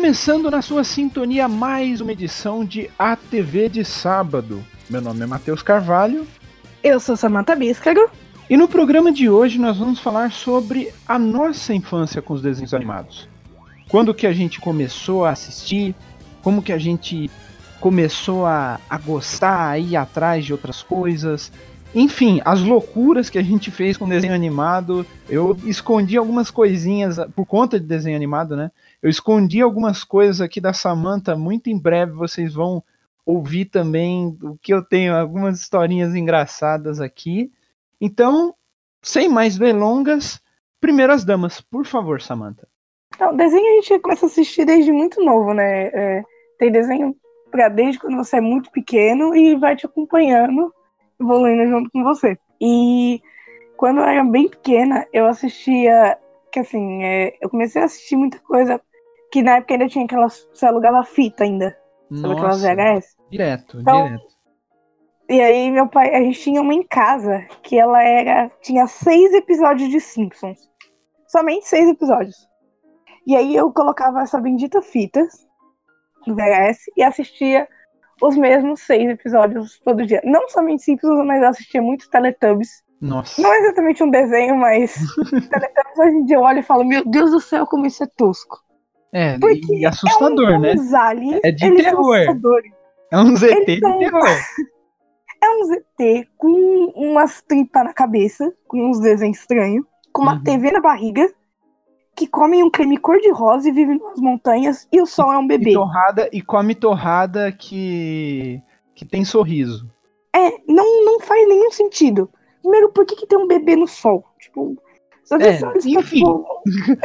Começando na sua sintonia mais uma edição de ATV de Sábado. Meu nome é Matheus Carvalho. Eu sou Samantha Bíscaro. E no programa de hoje nós vamos falar sobre a nossa infância com os desenhos animados. Quando que a gente começou a assistir, como que a gente começou a, a gostar, a ir atrás de outras coisas. Enfim, as loucuras que a gente fez com desenho animado. Eu escondi algumas coisinhas por conta de desenho animado, né? Eu escondi algumas coisas aqui da Samantha. Muito em breve vocês vão ouvir também o que eu tenho, algumas historinhas engraçadas aqui. Então, sem mais delongas, primeiras damas, por favor, Samantha. Então, desenho a gente começa a assistir desde muito novo, né? É, tem desenho para desde quando você é muito pequeno e vai te acompanhando, evoluindo junto com você. E quando eu era bem pequena, eu assistia, que assim, é, eu comecei a assistir muita coisa que na época ainda tinha aquelas, você alugava fita ainda, sabe aquelas VHS? Direto, então, direto. E aí meu pai, a gente tinha uma em casa que ela era, tinha seis episódios de Simpsons, somente seis episódios. E aí eu colocava essa bendita fita no VHS e assistia os mesmos seis episódios todo dia. Não somente Simpsons, mas eu assistia muito Teletubbies. Nossa. Não é exatamente um desenho, mas Teletubbies hoje em dia eu olho e falo, meu Deus do céu, como isso é tosco. É, Porque e assustador, é um, né? Aliens, é de terror. É um ZT de terror. É um ZT com umas tripas na cabeça, com uns desenhos estranhos, com uma uhum. TV na barriga que comem um creme cor-de-rosa e vivem nas montanhas e o sol é um bebê. E, torrada, e come torrada que, que tem sorriso. É, não, não faz nenhum sentido. Primeiro, por que, que tem um bebê no sol? Tipo, é, enfim,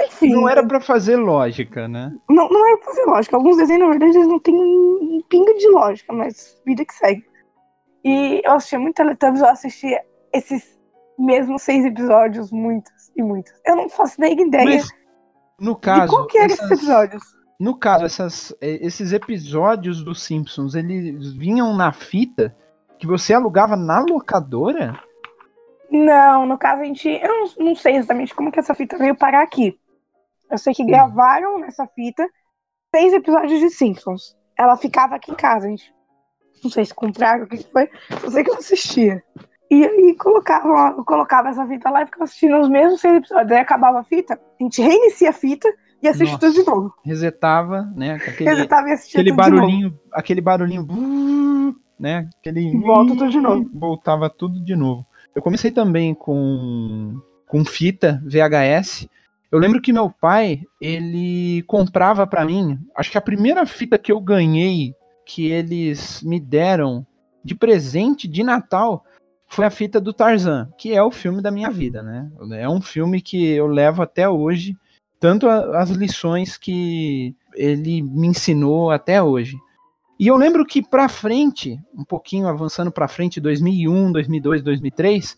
enfim, não era para fazer lógica, né? Não, não era pra fazer lógica. Alguns desenhos, na verdade, eles não têm um pingo de lógica, mas vida que segue. E eu assistia muito Teletubbies, eu assistia esses mesmos seis episódios, muitos e muitos. Eu não faço nem ideia. Mas no caso. qual que era essas, esses episódios? No caso, essas, é, esses episódios dos Simpsons, eles vinham na fita que você alugava na locadora? Não, no caso a gente. Eu não, não sei exatamente como que essa fita veio parar aqui. Eu sei que gravaram nessa fita seis episódios de Simpsons. Ela ficava aqui em casa, a gente. Não sei se compraram, o que foi. Eu sei que eu assistia. E aí colocava, colocava essa fita lá e ficava assistindo os mesmos seis episódios. Aí acabava a fita, a gente reinicia a fita e assiste tudo de novo. Resetava, né? Aquele, Resetava e assistia aquele barulhinho, aquele barulhinho, né? Aquele volta tudo de novo. Voltava tudo de novo. Eu comecei também com com fita VHS. Eu lembro que meu pai, ele comprava para mim, acho que a primeira fita que eu ganhei que eles me deram de presente de Natal foi a fita do Tarzan, que é o filme da minha vida, né? É um filme que eu levo até hoje, tanto as lições que ele me ensinou até hoje. E eu lembro que para frente, um pouquinho avançando para frente, 2001, 2002, 2003,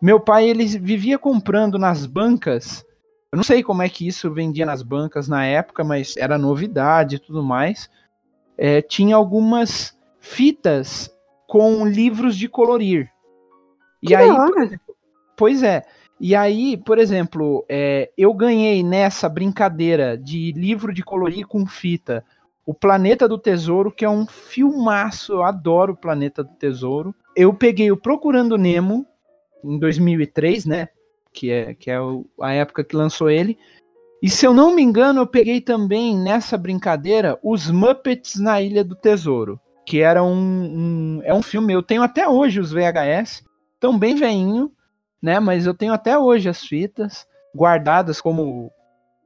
meu pai ele vivia comprando nas bancas. Eu não sei como é que isso vendia nas bancas na época, mas era novidade e tudo mais. É, tinha algumas fitas com livros de colorir. E aí, exemplo, pois é. E aí, por exemplo, é, eu ganhei nessa brincadeira de livro de colorir com fita o Planeta do Tesouro, que é um filmaço, eu adoro o Planeta do Tesouro. Eu peguei o Procurando Nemo em 2003, né? Que é, que é a época que lançou ele. E se eu não me engano, eu peguei também nessa brincadeira os Muppets na Ilha do Tesouro, que era um, um é um filme. Eu tenho até hoje os VHS tão bem veinho, né? Mas eu tenho até hoje as fitas guardadas como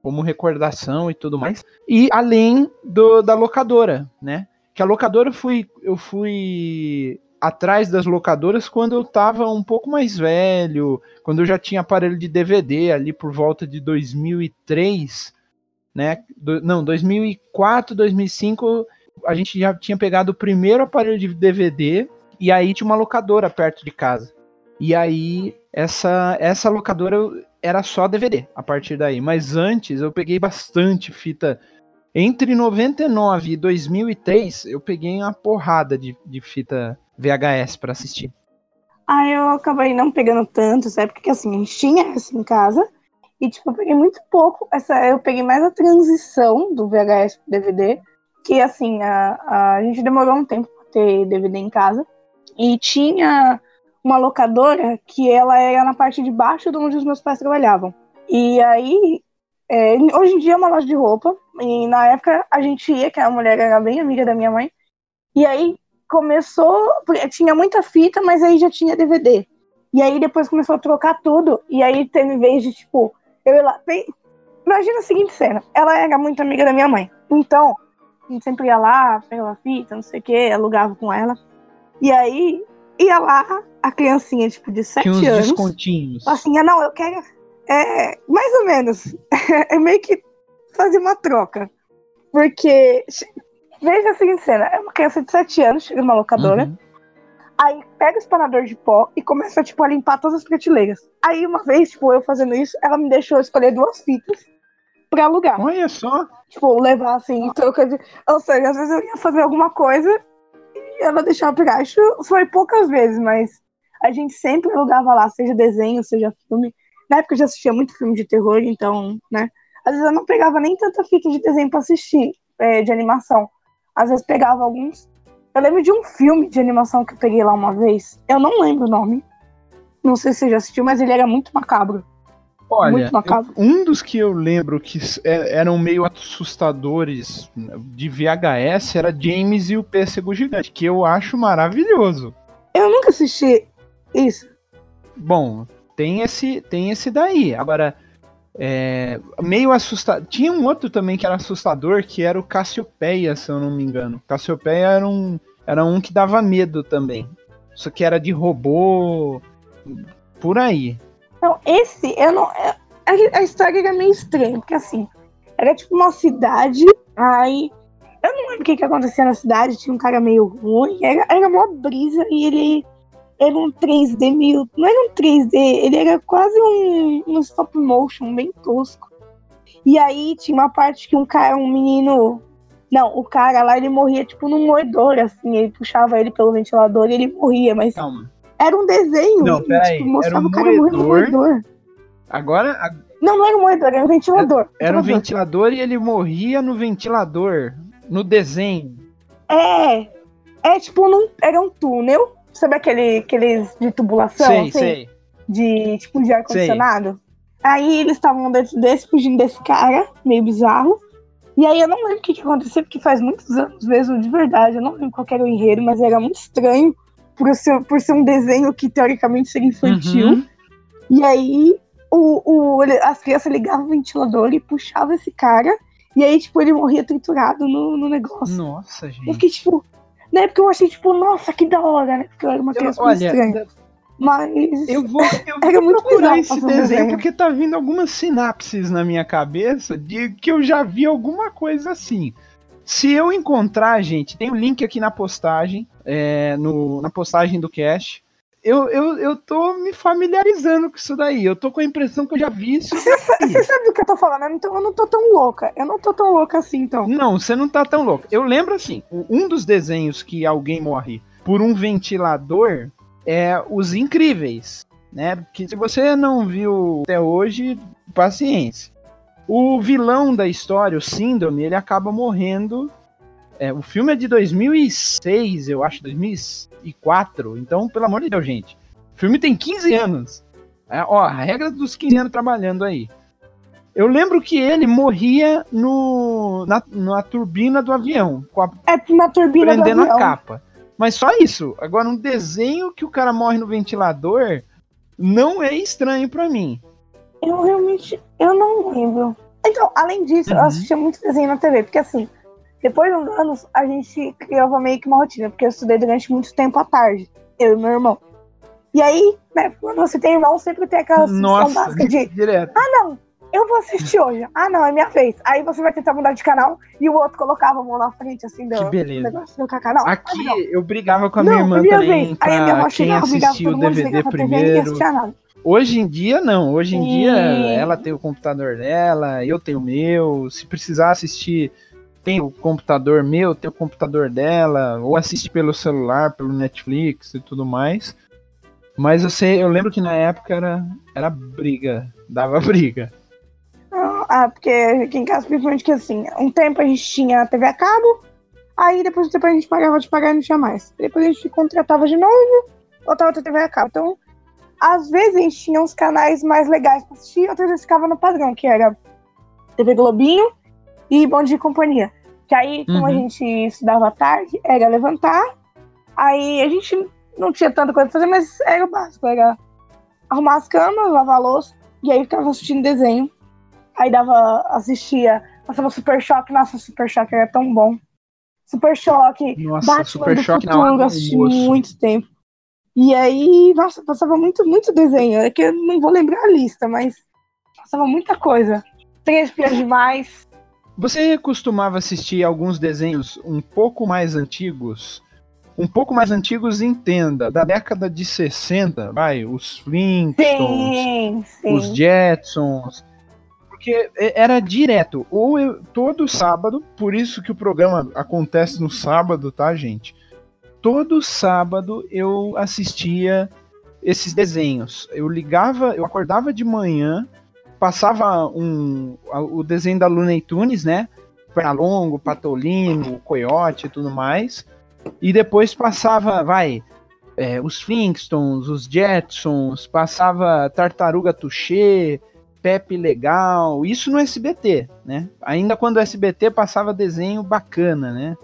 como recordação e tudo mais. E além do, da locadora, né? Que a locadora eu fui eu fui atrás das locadoras quando eu tava um pouco mais velho, quando eu já tinha aparelho de DVD ali por volta de 2003, né? Do, não, 2004, 2005, a gente já tinha pegado o primeiro aparelho de DVD e aí tinha uma locadora perto de casa. E aí essa essa locadora era só DVD a partir daí, mas antes eu peguei bastante fita entre 99 e 2003, eu peguei uma porrada de, de fita VHS para assistir. Ah, eu acabei não pegando tanto, sabe? Porque assim, a gente tinha essa em casa E, tipo, eu peguei muito pouco. Essa, eu peguei mais a transição do VHS pro DVD. Que, assim, a, a gente demorou um tempo pra ter DVD em casa. E tinha uma locadora que ela era na parte de baixo de onde os meus pais trabalhavam. E aí, é, hoje em dia é uma loja de roupa. E na época a gente ia, que a mulher era bem amiga da minha mãe. E aí começou, tinha muita fita, mas aí já tinha DVD. E aí depois começou a trocar tudo. E aí teve vez de, tipo, eu ia lá. Imagina a seguinte cena. Ela era muito amiga da minha mãe. Então, a gente sempre ia lá, pegava fita, não sei o que, alugava com ela. E aí, ia lá, a criancinha, tipo, de 7 Tinha uns anos. descontinhos. Assim, ah, não, eu quero. É, mais ou menos. é meio que fazer uma troca. Porque, veja a seguinte cena: é uma criança de 7 anos, chega numa locadora, Uhum. aí pega o espanador de pó e começa, tipo, a limpar todas as prateleiras. Aí, uma vez, tipo, eu fazendo isso, ela me deixou escolher duas fitas pra alugar. Olha só. Tipo, levar assim, troca de. Ou seja, às vezes eu ia fazer alguma coisa ela deixava pegar. Isso foi poucas vezes, mas a gente sempre alugava lá, seja desenho, seja filme. Na época eu já assistia muito filme de terror, então, né? Às vezes eu não pegava nem tanta fita de desenho pra assistir, é, de animação. Às vezes pegava alguns. Eu lembro de um filme de animação que eu peguei lá uma vez. Eu não lembro o nome. Não sei se você já assistiu, mas ele era muito macabro. Olha, Muito macabro. eu- um dos que eu lembro que é- eram meio assustadores de VHS era James e o Pêssego Gigante, que eu acho maravilhoso. Eu nunca assisti isso. Bom, tem esse, tem esse daí. Agora, é, meio assustador. Tinha um outro também que era assustador, que era o Cassiopeia, se eu não me engano. Cassiopeia era um, era um que dava medo também. Só que era de robô, por aí. Não, esse, eu não. é- A, a história era meio estranha, porque assim, era tipo uma cidade, aí. Eu não lembro o que, que acontecia na cidade, tinha um cara meio ruim, era, era uma brisa e ele era um 3D meio. Não era um 3D, ele era quase um, um stop motion, bem tosco. E aí tinha uma parte que um cara, um menino. Não, o cara lá ele morria tipo num moedor, assim, ele puxava ele pelo ventilador e ele morria, mas Calma. Era um desenho. Não, peraí, tipo, mostrava era um o cara morrendo no moedor. moedor. Agora a- Não, não era um moedor, era um ventilador. era um Ventilador. ventilador e ele morria no ventilador, no desenho. É. É tipo, num, era um túnel. Sabe aquele, aqueles de tubulação? sei, assim? sei. De tipo de ar-condicionado? Aí eles estavam dentro desse, fugindo desse cara, meio bizarro. E aí eu não lembro o que, que aconteceu, porque faz muitos anos mesmo, de verdade. Eu não lembro qual era o enredo, mas era muito estranho por ser, por ser um desenho que teoricamente seria infantil. Uhum. E aí o, o, as crianças ligavam o ventilador e puxavam esse cara. E aí, tipo, ele morria triturado no, no negócio. Nossa, Eu gente. fiquei, tipo. Na época eu achei, tipo, nossa, que da hora, né? Porque eu era uma Eu- criança muito olha, estranha. Mas. eu vou, eu Era vou muito procurar esse um desenho desenho. porque tá vindo algumas sinapses na minha cabeça de que eu já vi alguma coisa assim. Se eu encontrar, gente, tem o link aqui na postagem, é, no, na postagem do cast. Eu, eu, eu tô me familiarizando com isso daí. Eu tô com a impressão que eu já vi isso. Você sabe do que eu tô falando? né? Então eu não tô tão louca. Eu não tô tão louca assim, então. Não, você não tá tão louco. Eu lembro assim, um dos desenhos que alguém morre por um ventilador é Os Incríveis, né? Porque se você não viu até hoje, paciência. O vilão da história, o Síndrome, ele acaba morrendo. É, o filme é de 2006, eu acho, 2004. Então, pelo amor de Deus, gente. O filme tem 15 anos. É, ó, a regra dos 15 anos trabalhando aí. Eu lembro que ele morria no, na, na turbina do avião, com a, É na turbina do prendendo avião. a capa. Mas só isso. Agora, um desenho que o cara morre no ventilador não é estranho pra mim. Eu realmente. Eu não lembro. Então, além disso, eu Uhum. assistia muito desenho na TV, porque assim, depois de uns anos, a gente criava meio que uma rotina, porque eu estudei durante muito tempo à tarde, eu e meu irmão. E aí, né, quando você tem irmão, sempre tem aquela Nossa, básica de direto. eu vou assistir hoje. Ah, não, é minha vez. Aí você vai tentar mudar de canal e o outro colocava a mão na frente, assim, do Que do beleza. negócio trocar canal. Aqui Ah, não. eu brigava com a Não, minha irmã foi minha também vez. Aí a minha quem chegava, brigava todo mundo, DVD TV e primeiro. nada. Hoje em dia, não. Hoje em dia, E- ela tem o computador dela, eu tenho o meu. Se precisar assistir, tem o computador meu, tem o computador dela, ou assiste pelo celular, pelo Netflix e tudo mais. Mas eu sei, eu lembro que na época era, era briga, dava briga. Ah, porque aqui em casa, principalmente que assim, um tempo a gente tinha TV a cabo, aí depois do tempo a gente pagava de pagar e não tinha mais. Depois a gente contratava de novo, voltava a ter TV a cabo. Então, às vezes a gente tinha uns canais mais legais pra assistir, outras vezes ficava no padrão, que era TV Globinho e Bom Dia e Companhia. Que aí, como a Uhum. gente estudava à tarde, era levantar, aí a gente não tinha tanta coisa pra fazer, mas era o básico, era arrumar as camas, lavar a louça, e aí ficava assistindo desenho. Aí dava, assistia, passava Super Choque, nossa, Super Choque era tão bom. Super Choque, Nossa, Batman Super do Choque Futuro, eu assisti muito tempo. E aí, nossa, passava muito, muito desenho. É que eu não vou lembrar a lista, mas passava muita coisa. Três Espiãs Demais. Você costumava assistir alguns desenhos um pouco mais antigos? Um pouco mais antigos, entenda, da década de 60, vai, os Flintstones, Sim, sim. os Jetsons. Porque era direto, ou eu- todo sábado, por isso que o programa acontece no sábado, tá, gente? Todo sábado eu assistia esses desenhos. Eu ligava, eu acordava de manhã, passava um, o desenho da Looney Tunes, né? Pernalongo, Patolino, Coyote e tudo mais. E depois passava, vai, é, os Flintstones, os Jetsons, passava Tartaruga Touché, Pepe Legal, isso no SBT, né? Ainda quando o SBT passava desenho bacana, né?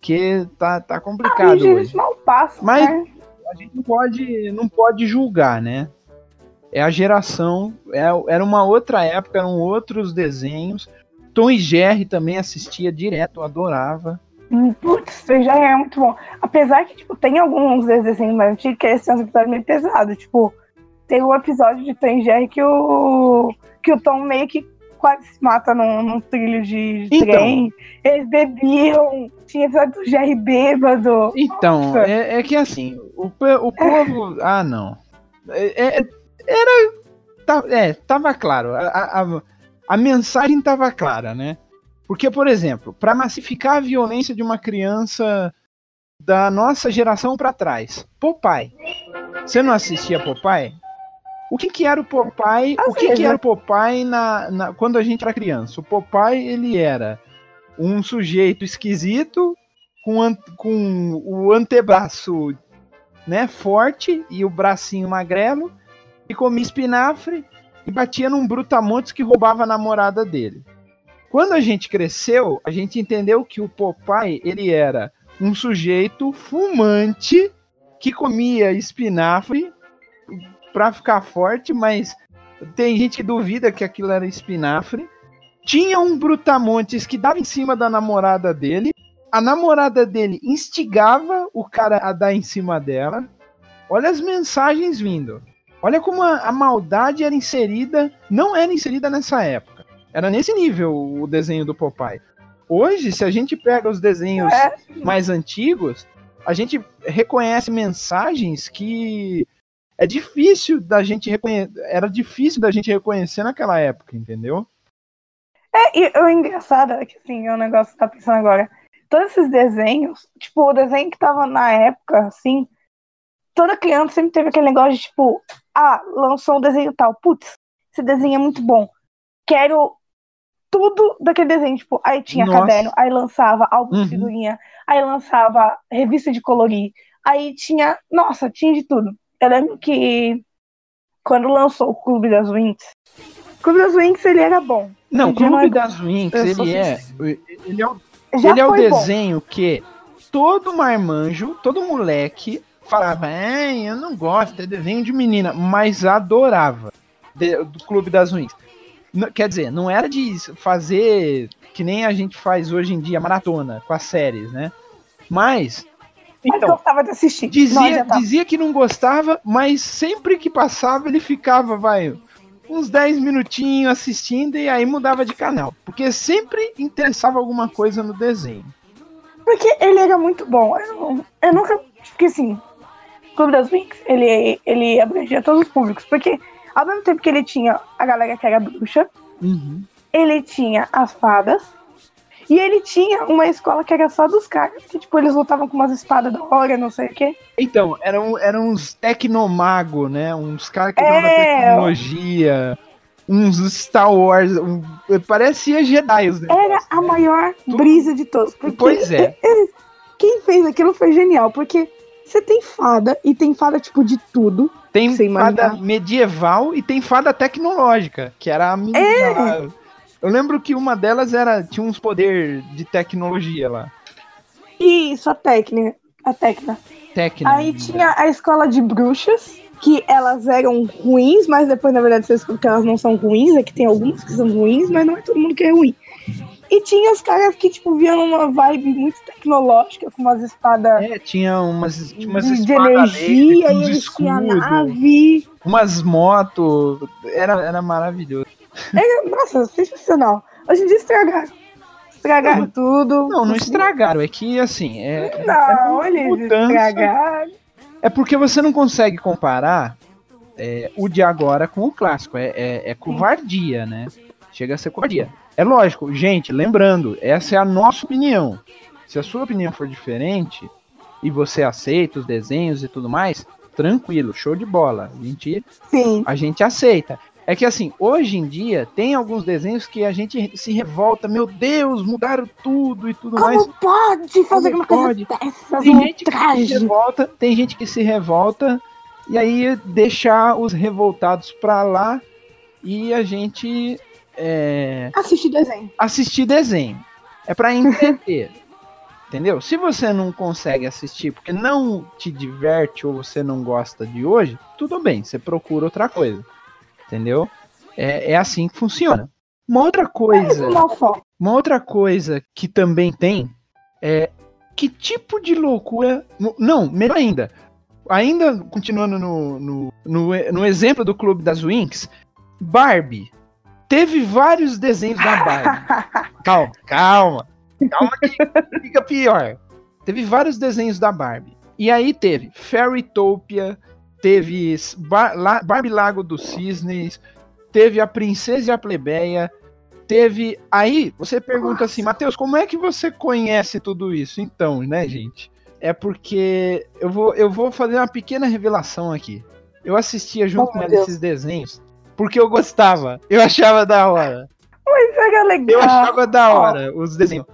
Que tá, tá Ah, complicado hoje hoje. eles mal passam, Mas- né? A gente não pode, não pode julgar, né? É a geração, é, era uma outra época, eram outros desenhos. Tom e Jerry também assistia direto, eu adorava. Hum, Putz, já é muito bom. Apesar que, tipo, tem alguns desenhos mais antigos que esses são uns episódios meio pesados. Tipo, tem um episódio de Tom e Jerry que o, que o Tom meio que quase se mata num, num trilho de Então. trem. Eles bebiam. Tinha episódio do Jerry bêbado. Então, é, é que assim, o, o povo. Ah, não. É, é- era. tá- é, tava claro. A, a, a- mensagem tava clara, né? Porque, por exemplo, para massificar a violência de uma criança da nossa geração para trás, Popeye. Você não assistia Popeye? O que, que era o Popeye? O que, que era o Popeye na, na- quando a gente era criança? O Popeye, ele era um sujeito esquisito com, an- com o antebraço né, forte e o bracinho magrelo e comia espinafre e batia num brutamontes que roubava a namorada dele. Quando a gente cresceu, a gente entendeu que o Popeye, ele era um sujeito fumante que comia espinafre para ficar forte, mas tem gente que duvida que aquilo era espinafre. Tinha um brutamontes que dava em cima da namorada dele. A namorada dele instigava o cara a dar em cima dela. Olha as mensagens vindo. Olha como a, a maldade era inserida, não era inserida nessa época. Era nesse nível o desenho do Popeye. Hoje, se a gente pega os desenhos É. mais antigos, a gente reconhece mensagens que é difícil da gente reconhecer. Era difícil da gente reconhecer naquela época, entendeu? É, e o engraçado é que, assim, é um negócio que tá pensando agora. Todos esses desenhos, tipo, o desenho que tava na época, assim, toda criança sempre teve aquele negócio de, tipo, ah, lançou um desenho tal. Putz, esse desenho é muito bom. Quero tudo daquele desenho. Tipo, aí tinha Nossa. caderno, aí lançava álbum Uhum. de figurinha, aí lançava revista de colorir, aí tinha, nossa, tinha de tudo. Eu lembro que quando lançou o Clube das Winx, o Clube das Winx, ele era bom. Não, o Clube mais- das Winx, Eu sou ele é, ele é o Já ele é o bom. desenho que todo marmanjo, todo moleque falava, é, eu não gosto, é desenho de menina, mas adorava de- do Clube das Winx. N- Quer dizer, não era de fazer que nem a gente faz hoje em dia, maratona, com as séries, né? Mas, Mas então, gostava de assistir. Dizia, dizia que não gostava, mas sempre que passava ele ficava, vai, uns 10 minutinhos assistindo e aí mudava de canal. Porque sempre interessava alguma coisa no desenho. Porque ele era muito bom. Eu, eu nunca. Porque assim, Clube das Winx, ele, ele abrangia todos os públicos. Porque ao mesmo tempo que ele tinha a galera que era bruxa, Uhum. ele tinha as fadas. E ele tinha uma escola que era só dos caras. Que, tipo, eles lutavam com umas espadas da hora, não sei o quê. Então, eram, eram uns tecnomago, né? Uns caras que É. tecnologia, uns Star Wars. Um, parecia Jedi os Era a maior brisa de todos. Pois é. Quem fez aquilo foi genial, porque você tem fada e tem fada tipo de tudo. Tem fada medieval e tem fada tecnológica, que era a minha. É. Eu lembro que uma delas era tinha uns poder de tecnologia lá. Isso, a técnica. A técnica. técnica. Aí tinha a escola de bruxas, que elas eram ruins, mas depois, na verdade, você descobre que elas não são ruins, é que tem algumas que são ruins, mas não é todo mundo que é ruim. E tinha os caras que, tipo, viam uma vibe muito tecnológica, com umas espadas. É, tinha umas, tinha umas de, energia, e eles tinham nave. Umas motos. Era, era maravilhoso. Era, nossa, sensacional. Hoje em dia estragaram. Estragaram não, tudo. Não, não estragaram. É que, assim. É, não, é eles estragaram. É porque você não consegue comparar é, o de agora com o clássico. É, é, é covardia, né? Chega a ser covardia. É lógico, gente, lembrando, essa é a nossa opinião. Se a sua opinião for diferente e você aceita os desenhos e tudo mais, tranquilo, show de bola. A gente, Sim. a gente aceita. É que assim, hoje em dia tem alguns desenhos que a gente se revolta, meu Deus, mudaram tudo e tudo Como mais. pode fazer Como uma pode? coisa dessas? Tem gente que se revolta, tem gente que se revolta e aí deixar os revoltados pra lá e a gente é... assistir desenho. Assistir desenho. É para entender. entendeu? Se você não consegue assistir porque não te diverte ou você não gosta de hoje, tudo bem, você procura outra coisa entendeu? É, é assim que funciona. Uma outra coisa, uma outra coisa que também tem é que tipo de loucura. Não, melhor ainda. Ainda continuando no, no, no, no exemplo do Clube das Winx, Barbie. Teve vários desenhos da Barbie. calma, calma. Calma que fica pior. Teve vários desenhos da Barbie. E aí teve Fairytopia, teve Bar La Barbie Lago dos Cisnes, teve a Princesa e a Plebeia, teve. Aí você pergunta assim, Matheus, como é que você conhece tudo isso? Então, né, gente? É porque eu vou, eu vou fazer uma pequena revelação aqui. Eu assistia junto oh, com esses desenhos porque eu gostava. Eu achava da hora. Mas era legal. Eu achava da hora os desenhos.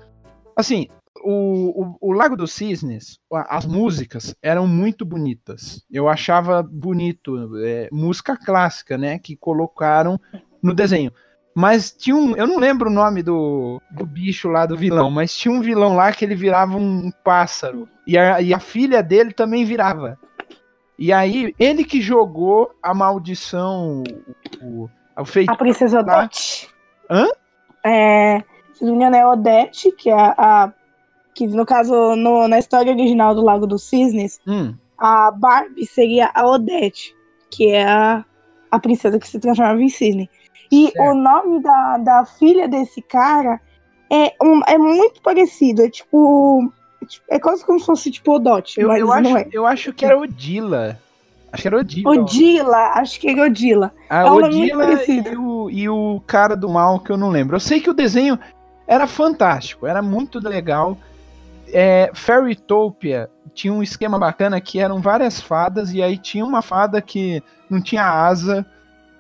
Assim, o, o, o, Lago dos Cisnes, as músicas eram muito bonitas. Eu achava bonito, é, música clássica, né? Que colocaram no desenho. Mas tinha um. Eu não lembro o nome do, do bicho lá, do vilão, mas tinha um vilão lá que ele virava um pássaro. E a, e a filha dele também virava. E aí, ele que jogou a maldição. O, o feito, a Princesa Odete. Hã? É, se não me engano, é Odete, que é a, a que no caso, no, na história original do Lago dos Cisnes, hum. a Barbie seria a Odette, que é a, a princesa que se transformava em cisne. E certo. o nome da, da filha desse cara é, um, é muito parecido, é tipo. É quase como se fosse tipo Odete, eu, mas eu não acho, é. Eu acho que era Odila. Acho que era Odila. Odila, acho que era Odila. A é Odila e o, e o cara do mal que eu não lembro. Eu sei que o desenho era fantástico, era muito legal é, Fairytopia tinha um esquema bacana que eram várias fadas e aí tinha uma fada que não tinha asa.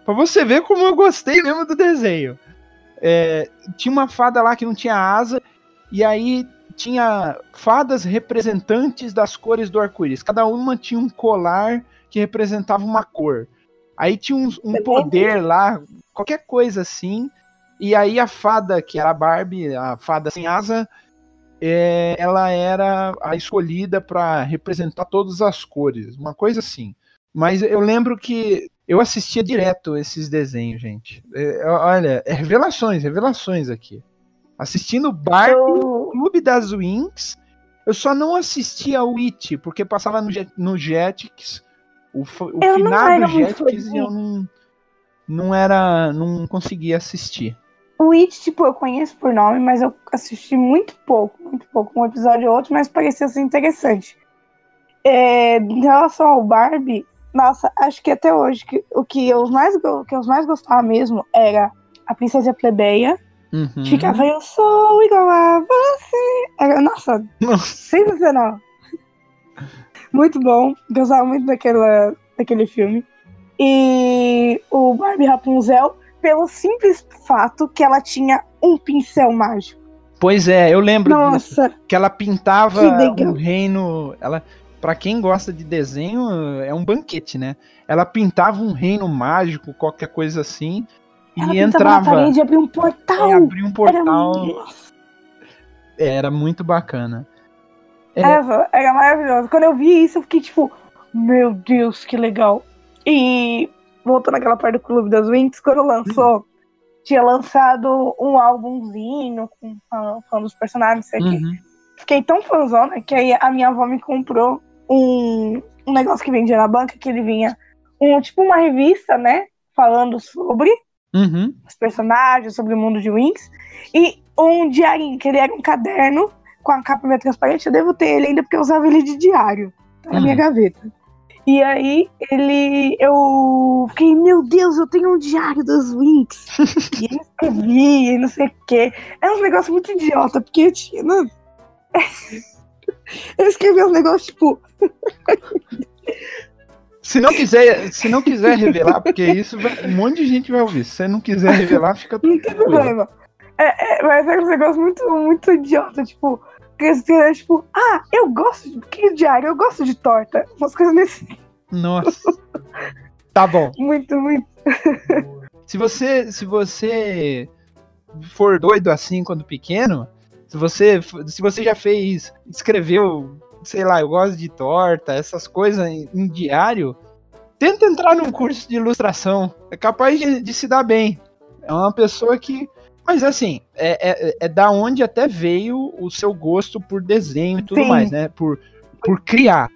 Pra você ver como eu gostei mesmo do desenho. É, tinha uma fada lá que não tinha asa e aí tinha fadas representantes das cores do arco-íris. Cada uma tinha um colar que representava uma cor. Aí tinha um, um poder lá, qualquer coisa assim. E aí a fada, que era a Barbie, a fada sem asa, é, ela era a escolhida para representar todas as cores, uma coisa assim. Mas eu lembro que eu assistia direto esses desenhos, gente. É, olha, é revelações, revelações aqui. Assistindo Barbie, eu... Clube das Winx, eu só não assistia o It, porque passava no, no Jetix, o, o final do Jetix e eu não, não era, não conseguia assistir. O It, tipo, eu conheço por nome, mas eu assisti muito pouco, muito pouco, um episódio ou outro, mas parecia ser interessante. É, em relação ao Barbie, nossa, acho que até hoje que, o que eu, mais, que eu mais gostava mesmo era a Princesa Plebeia. Uhum. Ficava, eu sou igual a você. Era, nossa, nossa. sensacional. muito bom. Gostava muito daquela, daquele filme. E o Barbie Rapunzel pelo simples fato que ela tinha um pincel mágico. Pois é, eu lembro disso. Nossa, Que ela pintava Que um reino. Ela, para quem gosta de desenho, é um banquete, né? Ela pintava um reino mágico, qualquer coisa assim, ela e entrava. parede e abria um portal. e abria um Era, portal. nossa, Era muito bacana. É. era, era maravilhoso. Quando eu vi isso, eu fiquei tipo, meu Deus, que legal. E voltando àquela parte do Clube das Winx, quando lançou, tinha lançado um álbumzinho com falando falando dos personagens, sei. Uhum. Fiquei tão fãzona que aí a minha avó me comprou um, um negócio que vendia na banca, que ele vinha um tipo uma revista, né? Falando sobre Uhum. os personagens, sobre o mundo de Winx. E um diarinho, que ele era um caderno com a capa meio transparente. Eu devo ter ele ainda porque eu usava ele de diário. Tá na minha gaveta. E aí ele. Eu fiquei, meu Deus, eu tenho um diário dos Winx. e eu escrevi, e não sei o quê. É um negócio muito idiota, porque eu tinha. Não... eu escrevi uns negócios, tipo, Se não quiser, se não quiser revelar, porque isso vai- um monte de gente vai ouvir. Se você não quiser revelar, fica Não tem problema. É, é, mas é um negócio muito, muito idiota, tipo, querem, tipo, ah, eu gosto de que diário, eu gosto de torta. Umas coisas nesse. Nossa. Tá bom. Muito, muito. Se você, se você for doido assim quando pequeno, se você, se você já fez, escreveu, sei lá, eu gosto de torta, essas coisas em, em diário, tenta entrar num curso de ilustração. É capaz de, de se dar bem. É uma pessoa que. Mas assim, é, é, é da onde até veio o seu gosto por desenho e tudo Sim. mais, né? Por, por criar.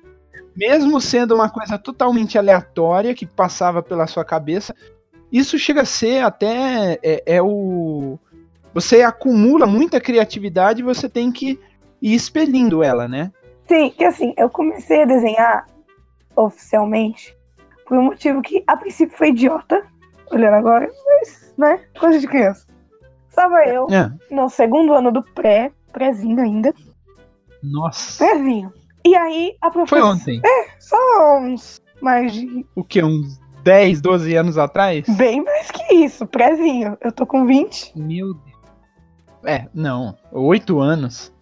Mesmo sendo uma coisa totalmente aleatória que passava pela sua cabeça, isso chega a ser até é, é o você acumula muita criatividade e você tem que ir expelindo ela, né? Sim, que assim, eu comecei a desenhar oficialmente por um motivo que a princípio foi idiota, olhando agora, mas, né, coisa de criança. Estava eu É. no segundo ano do pré, prézinho ainda, Nossa. prézinho. E aí a Foi professora. ontem. Só uns mais de. O que? Uns 10, 12 anos atrás? Bem mais que isso, prézinho. Eu tô com 20. Meu Deus. É, não. 8 anos.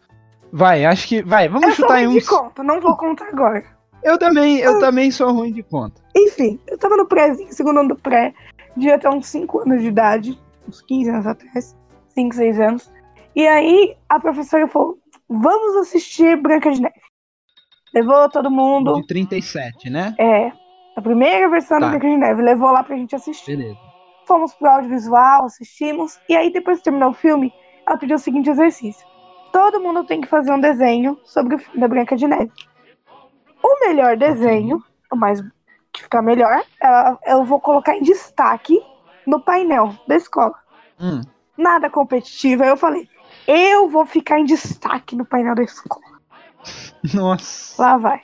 Vai, acho que. Vai, vamos Eu sou chutar aí ruim de conta, não vou contar agora. Eu também, eu também sou ruim de conta. Enfim, eu tava no prézinho, segundo ano do pré, devia ter uns 5 anos de idade, uns 15 anos atrás, 5, 6 anos. E aí a professora falou: vamos assistir Branca de Neve. Levou todo mundo. De 37, né? É, a primeira versão da Tá. Branca de Neve, levou lá pra gente assistir. Beleza. Fomos pro audiovisual, assistimos, e aí depois que terminou o filme, ela pediu o seguinte exercício. Todo mundo tem que fazer um desenho sobre o filme da Branca de Neve. O melhor desenho, o mais que ficar melhor, ela- eu vou colocar em destaque no painel da escola. Hum, Nada competitivo. Aí eu falei, eu vou ficar em destaque no painel da escola. nossa. Lá vai.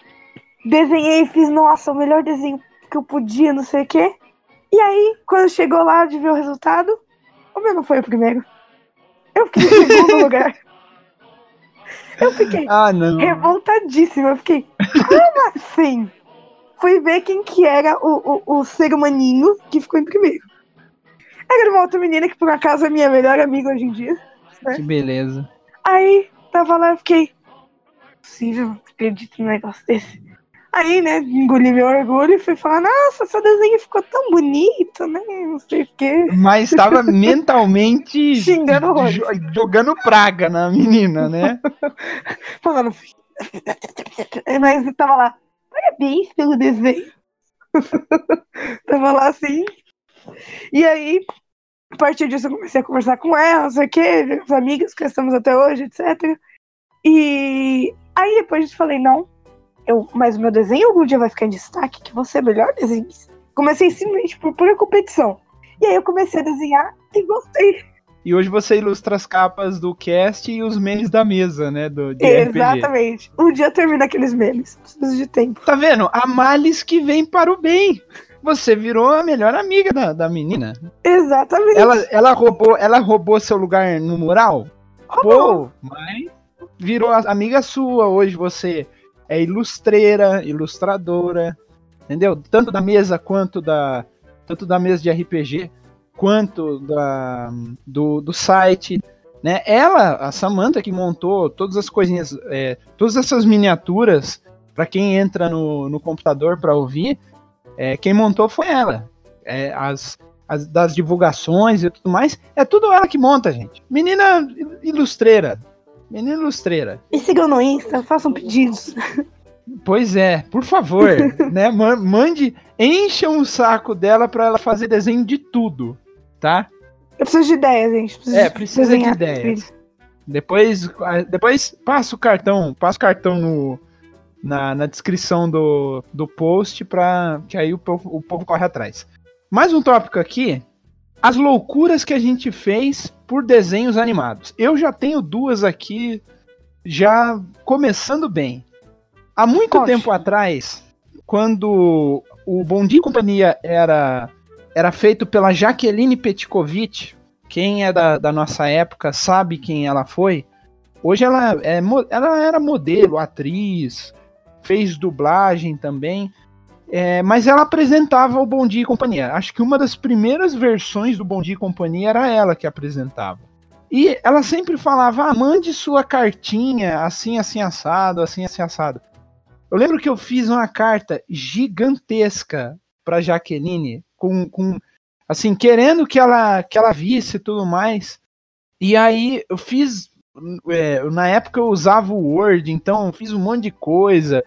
Desenhei e fiz, nossa, o melhor desenho que eu podia, não sei o quê. E aí, quando chegou lá de ver o resultado, o meu não foi o primeiro. Eu fiquei em segundo lugar. Eu fiquei Ah, não. revoltadíssima. Eu fiquei, como assim? Fui ver quem que era o, o, o ser humaninho que ficou em primeiro. Era uma outra menina que por acaso é minha melhor amiga hoje em dia. Que beleza. Aí, tava lá, eu fiquei. Possível, não acredito num negócio desse. Aí, né, engoli meu orgulho e fui falar, nossa, seu desenho ficou tão bonito, né? Não sei o quê. Mas estava mentalmente Xingando jo- jogando praga na menina, né? Falando. Mas eu tava lá, parabéns pelo desenho. tava lá assim. E aí, a partir disso, eu comecei a conversar com ela, não sei o quê, as amigas que estamos até hoje, etc. E aí depois eu falei, não, eu, mas o meu desenho algum dia vai ficar em destaque, que você é o melhor desenhista. Comecei simplesmente por pura competição. E aí eu comecei a desenhar e gostei. E hoje você ilustra as capas do cast e os memes da mesa, né? Do, de RPG. Exatamente. Um dia termina aqueles memes. Preciso de tempo. Tá vendo? A males que vem para o bem. Você virou a melhor amiga da, da menina. Exatamente. Ela, ela, roubou, ela roubou seu lugar no mural? Roubou. Pô, mas virou amiga sua. Hoje você é ilustreira, ilustradora, entendeu? Tanto da mesa quanto da tanto da mesa de RPG. quanto da, do, do site. Né? Ela, a Samantha, que montou todas as coisinhas, é, todas essas miniaturas, para quem entra no, no computador para ouvir, é, quem montou foi ela. É, as, as, das divulgações e tudo mais, é tudo ela que monta, gente. Menina ilustreira. Menina ilustreira. E sigam no Insta, façam pedidos. Pois é, por favor, né? Mande, encham o saco dela para ela fazer desenho de tudo, tá? Eu preciso de ideias, gente. Preciso é, precisa de ideias. Depois, depois passa o cartão, passa o cartão no, na, na descrição do, do post para que aí o povo, o povo corre atrás. Mais um tópico aqui, as loucuras que a gente fez por desenhos animados. Eu já tenho duas aqui, já começando bem. Há muito Poxa. tempo atrás, quando o Bom Dia e Companhia era, era feito pela Jaqueline Petkovic, quem é da, da nossa época sabe quem ela foi. Hoje ela, é, ela era modelo, atriz, fez dublagem também. É, mas ela apresentava o Bom Dia e Companhia. Acho que uma das primeiras versões do Bom Dia e Companhia era ela que apresentava. E ela sempre falava: ah, mande sua cartinha assim, assim, assado, assim, assim, assado. Eu lembro que eu fiz uma carta gigantesca para Jaqueline, com, com assim, querendo que ela, que ela visse tudo mais. E aí eu fiz. É, na época eu usava o Word, então fiz um monte de coisa.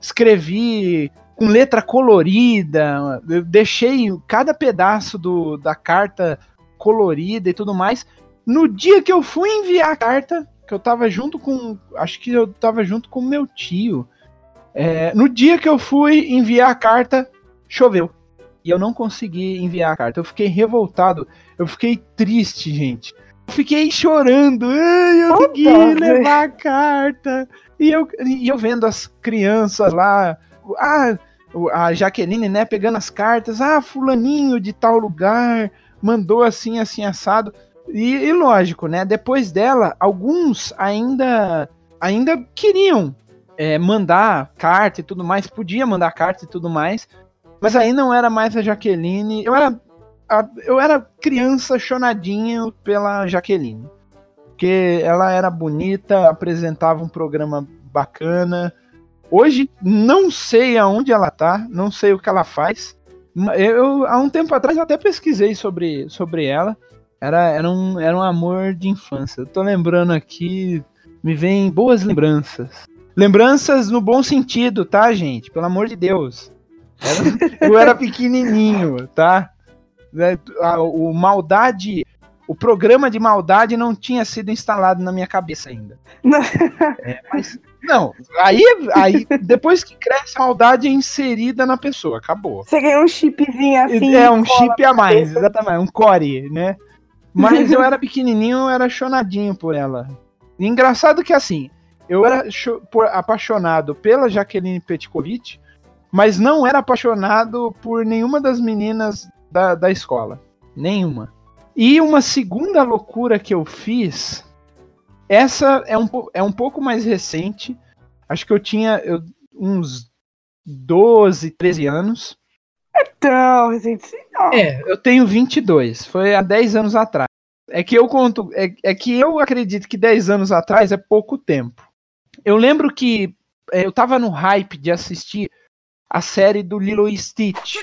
Escrevi com letra colorida, eu deixei cada pedaço do, da carta colorida e tudo mais. No dia que eu fui enviar a carta, que eu tava junto com. Acho que eu tava junto com meu tio. É, no dia que eu fui enviar a carta, choveu. E eu não consegui enviar a carta. Eu fiquei revoltado. Eu fiquei triste, gente. Eu fiquei chorando. Ai, eu oh, consegui levar a carta. E eu, e eu vendo as crianças lá. Ah, a Jaqueline, né, pegando as cartas. Ah, fulaninho de tal lugar. Mandou assim, assim, assado. E, e lógico, né? Depois dela, alguns ainda ainda queriam é, mandar carta e tudo mais, podia mandar carta e tudo mais, mas aí não era mais a Jaqueline. Eu era, a, eu era criança chonadinho pela Jaqueline. Porque ela era bonita, apresentava um programa bacana. Hoje não sei aonde ela tá, não sei o que ela faz. Eu, há um tempo atrás, até pesquisei sobre, sobre ela. Era, era, um, era um amor de infância. Eu tô lembrando aqui, me vem boas lembranças. Lembranças no bom sentido, tá, gente? Pelo amor de Deus. eu era pequenininho, tá? É, o maldade, o programa de maldade não tinha sido instalado na minha cabeça ainda. é, mas, não, aí, aí depois que cresce a maldade é inserida na pessoa, acabou. Você ganhou um chipzinho assim. É, um chip a mais, exatamente, um core, né? Mas eu era pequenininho, eu era chonadinho por ela. engraçado que assim, eu era apaixonado pela Jaqueline Petkovic, mas não era apaixonado por nenhuma das meninas da, da escola. Nenhuma. E uma segunda loucura que eu fiz, essa é um, é um pouco mais recente. Acho que eu tinha eu, uns 12, 13 anos. Então, recente. É, eu tenho 22. Foi há 10 anos atrás. É que eu conto. É, é que eu acredito que 10 anos atrás é pouco tempo. Eu lembro que é, eu tava no hype de assistir a série do Lilo e Stitch,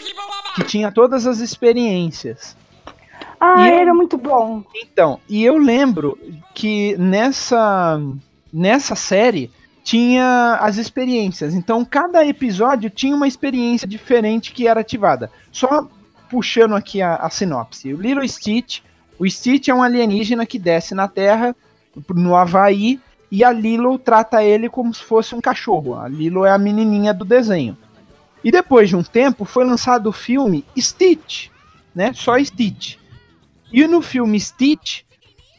que tinha todas as experiências. Ah, eu, era muito bom. Então, e eu lembro que nessa nessa série tinha as experiências. Então, cada episódio tinha uma experiência diferente que era ativada. Só puxando aqui a, a sinopse. O Lilo Stitch, o Stitch é um alienígena que desce na Terra no Havaí e a Lilo trata ele como se fosse um cachorro. A Lilo é a menininha do desenho. E depois de um tempo foi lançado o filme Stitch, né? Só Stitch. E no filme Stitch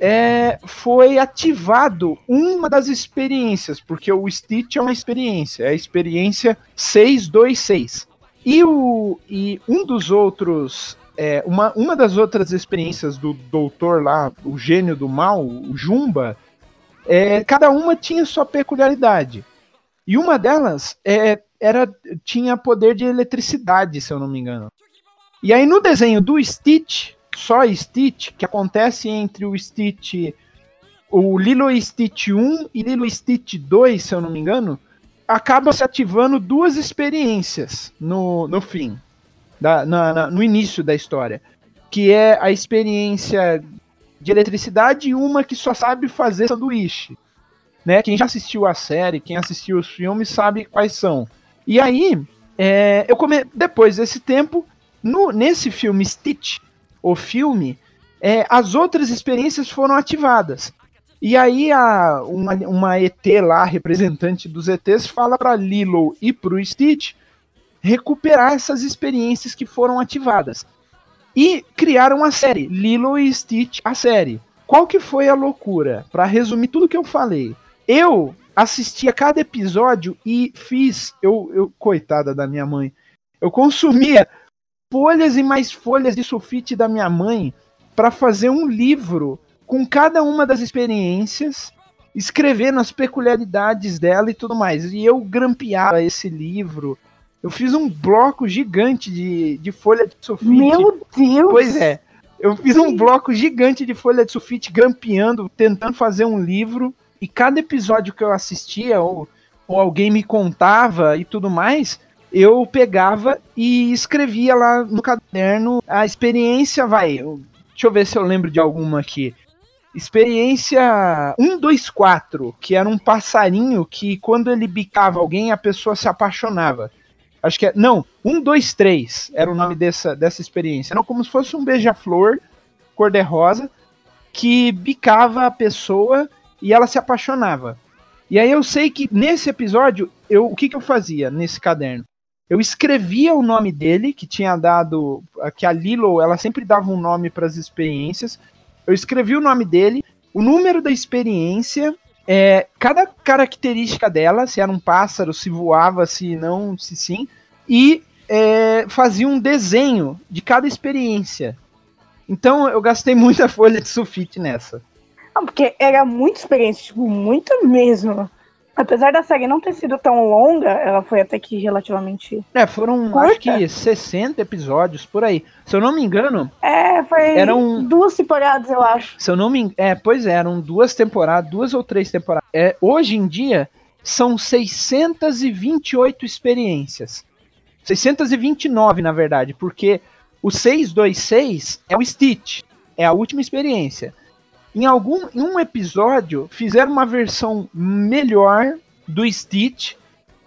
é, foi ativado uma das experiências, porque o Stitch é uma experiência, é a experiência 626. E, o, e um dos outros, é, uma, uma das outras experiências do doutor lá, o gênio do mal, o Jumba, é, cada uma tinha sua peculiaridade. E uma delas é, era tinha poder de eletricidade, se eu não me engano. E aí no desenho do Stitch, só Stitch, que acontece entre o Stitch, o Lilo Stitch 1 e Lilo Stitch 2, se eu não me engano, acaba se ativando duas experiências no, no fim, da, na, na, no início da história, que é a experiência de eletricidade e uma que só sabe fazer sanduíche. Né? Quem já assistiu a série, quem assistiu os filmes sabe quais são. E aí, é, eu come... depois desse tempo, no, nesse filme Stitch, o filme, é, as outras experiências foram ativadas. E aí a, uma, uma ET lá, representante dos ETs, fala para Lilo e pro Stitch recuperar essas experiências que foram ativadas. E criaram a série, Lilo e Stitch, a série. Qual que foi a loucura? Para resumir tudo que eu falei. Eu assistia cada episódio e fiz, eu, eu coitada da minha mãe, eu consumia folhas e mais folhas de sulfite da minha mãe para fazer um livro com cada uma das experiências, escrevendo as peculiaridades dela e tudo mais. E eu grampeava esse livro. Eu fiz um bloco gigante de, de folha de sulfite. Meu Deus! Pois é. Eu fiz um bloco gigante de folha de sulfite grampeando, tentando fazer um livro. E cada episódio que eu assistia, ou, ou alguém me contava e tudo mais, eu pegava e escrevia lá no caderno a experiência, vai. Deixa eu ver se eu lembro de alguma aqui. Experiência 124, que era um passarinho que quando ele bicava alguém a pessoa se apaixonava. Acho que é. Não, 123 era o nome dessa, dessa experiência. Era como se fosse um beija-flor cor-de-rosa que bicava a pessoa e ela se apaixonava. E aí eu sei que nesse episódio, eu, o que, que eu fazia nesse caderno? Eu escrevia o nome dele, que tinha dado. Que a Lilo, ela sempre dava um nome para as experiências. Eu escrevi o nome dele, o número da experiência, é, cada característica dela, se era um pássaro, se voava, se não, se sim, e é, fazia um desenho de cada experiência. Então eu gastei muita folha de sulfite nessa. Não, porque era muita experiência, tipo, muita mesmo. Apesar da série não ter sido tão longa, ela foi até que relativamente. É, foram curta. acho que 60 episódios por aí. Se eu não me engano. É, foi eram, duas temporadas, eu acho. Se eu não me engano. É, pois é, eram duas temporadas, duas ou três temporadas. É, hoje em dia, são 628 experiências. 629, na verdade, porque o 626 é o Stitch, é a última experiência. Em algum em um episódio fizeram uma versão melhor do Stitch,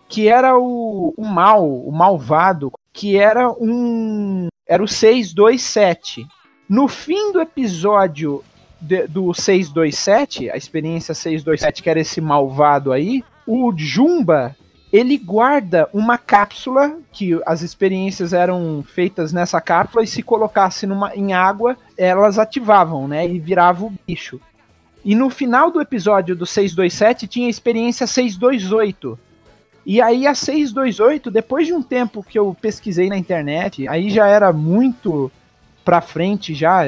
que era o, o mal, o malvado, que era um era o 627. No fim do episódio de, do 627, a experiência 627, que era esse malvado aí, o Jumba ele guarda uma cápsula que as experiências eram feitas nessa cápsula e se colocasse numa, em água, elas ativavam, né? E virava o bicho. E no final do episódio do 627 tinha a experiência 628. E aí a 628, depois de um tempo que eu pesquisei na internet, aí já era muito pra frente já,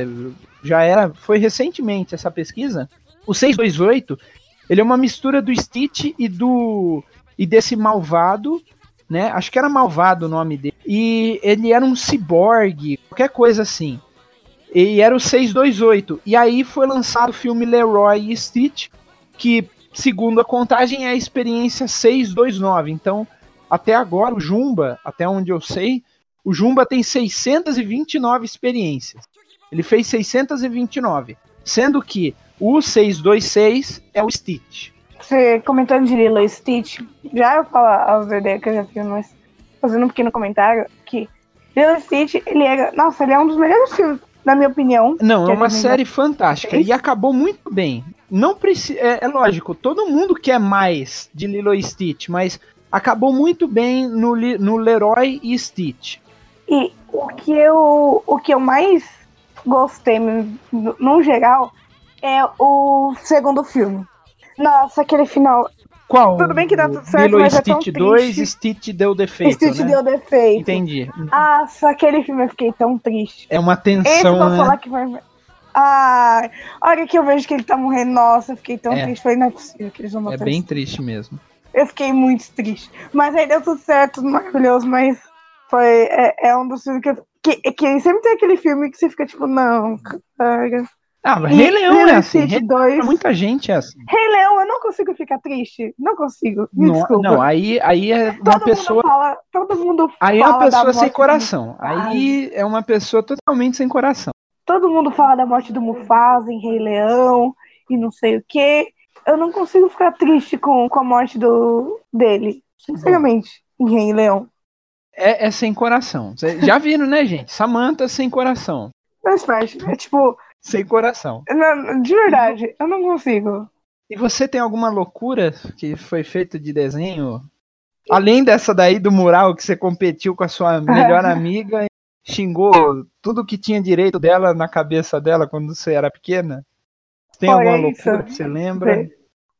já era, foi recentemente essa pesquisa. O 628, ele é uma mistura do Stitch e do e desse malvado, né? Acho que era malvado o nome dele. E ele era um ciborgue, qualquer coisa assim. E era o 628. E aí foi lançado o filme Leroy e Stitch, que, segundo a contagem, é a experiência 629. Então, até agora, o Jumba, até onde eu sei, o Jumba tem 629 experiências. Ele fez 629. Sendo que o 626 é o Stitch você comentando de Lilo e Stitch, já eu falar as ideias que eu já fiz, mas fazendo um pequeno comentário, que Lilo e Stitch, ele era, nossa, ele é um dos melhores filmes, na minha opinião. Não, é uma série fantástica e acabou muito bem. Não precisa, é, é, lógico, todo mundo quer mais de Lilo e Stitch, mas acabou muito bem no, no Leroy e Stitch. E o que eu, o que eu mais gostei, no, no geral, é o segundo filme. Nossa, aquele final. Qual? Tudo bem que dá tudo certo, Lilo mas Stitch é tão 2 triste. Stitch deu defeito. Stitch né? deu defeito. Entendi. Nossa, aquele filme eu fiquei tão triste. É uma Esse tensão, pra né? falar que vai. Ah, a hora que eu vejo que ele tá morrendo, nossa, eu fiquei tão É. triste. Falei, não é possível que eles vão É matar bem esse- triste mesmo. Eu fiquei muito triste. Mas aí deu tudo certo, tudo maravilhoso, mas foi. É, é um dos filmes que eu Que, que sempre tem aquele filme que você fica tipo, não, cara. Ah, mas E Rei Leão é assim. Rei- 2. pra muita gente é assim. Rei Leão, eu não consigo ficar triste. Não consigo. Me Não, desculpa. não, aí, aí é uma todo pessoa. mundo fala, todo mundo Aí é uma pessoa sem do coração. Aí é uma pessoa totalmente sem coração. Todo mundo fala da morte do Mufasa em Rei Leão e não sei o quê. Eu não consigo ficar triste com, com a morte do, dele. Sinceramente, em Rei Leão. É, é sem coração. Já viram, né, gente? Samantha sem coração. Mas faz. É tipo, Sem coração. não, de verdade, eu não consigo. E você tem alguma loucura que foi feita de desenho? Além dessa daí do mural que você competiu com a sua melhor amiga e xingou tudo que tinha direito dela na cabeça dela quando você era pequena? Tem Fora alguma isso, loucura que você lembra?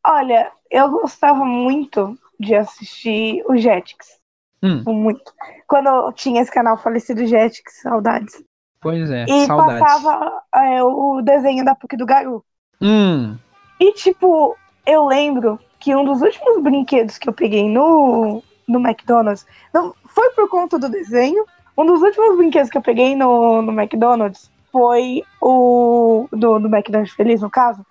Olha, eu gostava muito de assistir o Jetix. Hum, Muito. Quando eu tinha esse canal falecido Jetix, saudades. Pois é, E saudades. passava é, o desenho da PUC do Garu. Hum, E, tipo, eu lembro que um dos últimos brinquedos que eu peguei no, no McDonald's não foi por conta do desenho. Um dos últimos brinquedos que eu peguei no, no McDonald's foi o. Do, do McDonald's Feliz, no caso,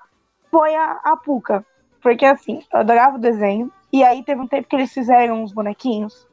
foi a, a Puka. Porque, assim, eu adorava o desenho. E aí teve um tempo que eles fizeram uns bonequinhos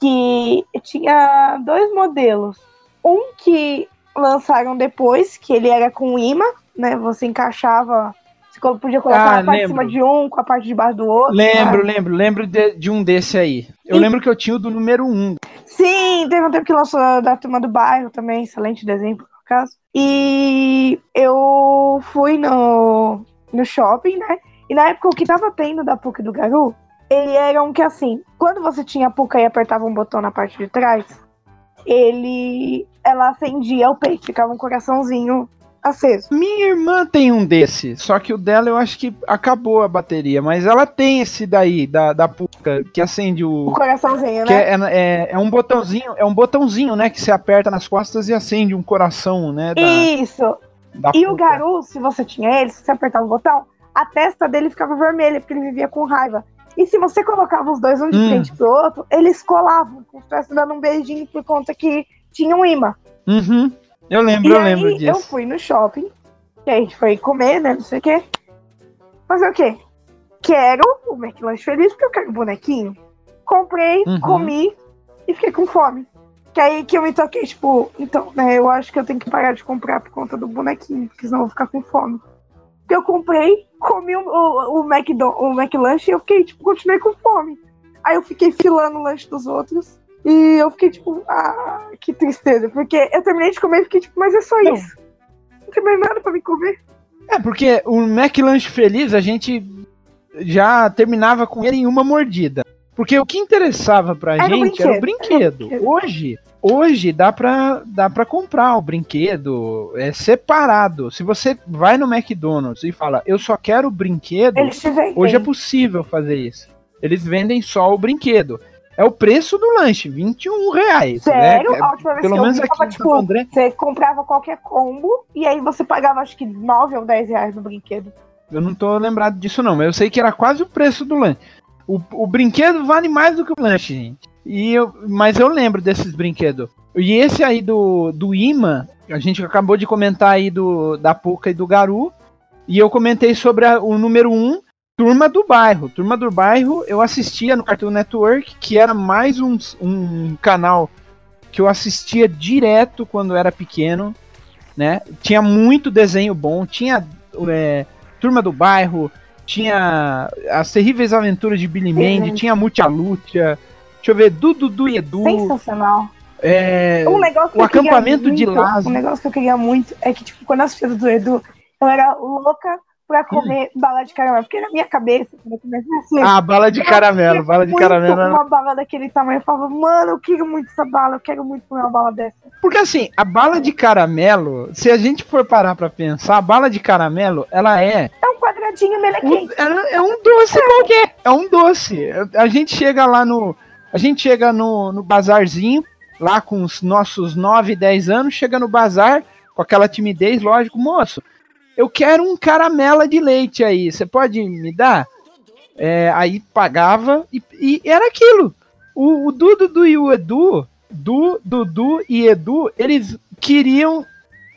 que tinha dois modelos. Um que lançaram depois, que ele era com imã, né? Você encaixava. Você podia colocar Ah, a parte de lembro. cima de um com a parte de baixo do outro. lembro, né? lembro, lembro de, de um desse aí. Eu E- lembro que eu tinha o do número um. Sim, teve um tempo que lançou da turma do bairro também, excelente desenho, por acaso. E eu fui no, no shopping, né? E na época o que tava tendo da PUC do Garu, ele era um que assim, quando você tinha a PUC e apertava um botão na parte de trás, ele. Ela acendia o peito, ficava um coraçãozinho aceso. Minha irmã tem um desse, só que o dela eu acho que acabou a bateria, mas ela tem esse daí, da, da Puka, que acende O o. coraçãozinho, Que né? é, é, é um botãozinho, é um botãozinho, né? Que você aperta nas costas e acende um coração, né? Da, Isso. da E o. Garu, se você tinha ele, se você apertava o botão, a testa dele ficava vermelha, porque ele vivia com raiva. E se você colocava os dois um de Hum. frente pro outro, eles colavam, como se estivesse dando um beijinho por conta que tinha um imã. Uhum. Eu lembro, E eu lembro eu disso. fui no shopping, que a gente foi comer, né? Não sei o quê. Fazer o quê? Quero o McLanche feliz, porque eu quero um bonequinho. Comprei, Uhum. comi e fiquei com fome. Que aí que eu me toquei, tipo, então, né, eu acho que eu tenho que parar de comprar por conta do bonequinho, porque senão eu vou ficar com fome. Eu comprei, comi o, o, o, McDo, o McLanche e eu fiquei, tipo, continuei com fome. Aí eu fiquei filando o lanche dos outros. E eu fiquei, tipo, ah, que tristeza. Porque eu terminei de comer e fiquei, tipo, mas é só Não. isso. Não tem mais nada pra me comer. É, porque o McLanche Feliz a gente já terminava com ele em uma mordida. Porque o que interessava pra Era o gente era o brinquedo. Era o brinquedo. Hoje, hoje dá pra, dá pra comprar o brinquedo é separado. Se você vai no McDonald's e fala, eu só quero o brinquedo, hoje é possível fazer isso. Eles vendem só o brinquedo. É o preço do lanche, 21 reais. Sério? Né? A última vez Pelo que eu menos tava, tipo, André. Você comprava qualquer combo e aí você pagava acho que 9 ou 10 reais no brinquedo. Eu não tô lembrado disso, não, mas eu sei que era quase o preço do lanche. O, o brinquedo vale mais do que o lanche, gente. E eu, mas eu lembro desses brinquedos. E esse aí do, do imã, a gente acabou de comentar aí do, da Puca e do Garu. E eu comentei sobre a- o número 1, um, Turma do Bairro. Turma do Bairro eu assistia no Cartoon Network, que era mais um, um canal que eu assistia direto quando era pequeno. Né? Tinha muito desenho bom, tinha é, Turma do Bairro, tinha As Terríveis Aventuras de Billy Mandy, tinha Mucha Lucha, deixa eu ver, Dudu Du e Edu, Sensacional. é, Um negócio o acampamento de muito- Lázaro. Um negócio que eu queria muito é que, tipo, quando eu assistia do Edu, eu era louca pra comer bala de caramelo. Porque na minha cabeça, quando eu comecei a assistir, ah, bala de caramelo, bala de caramelo. Uma bala daquele tamanho. Eu falava, mano, eu quero muito essa bala, eu quero muito comer uma bala dessa. Porque assim, a bala de caramelo, se a gente for parar pra pensar, a bala de caramelo, ela é É um quadradinho um, melequim. ela é um doce qualquer, é um doce. A gente chega lá no, a gente chega no, no bazarzinho, lá com os nossos 9, 10 anos, chega no bazar com aquela timidez, lógico, moço, eu quero um caramela de leite aí, você pode me dar? É, aí pagava e, e era aquilo. O, o Dudu e o Edu Du, Dudu e Edu, eles queriam.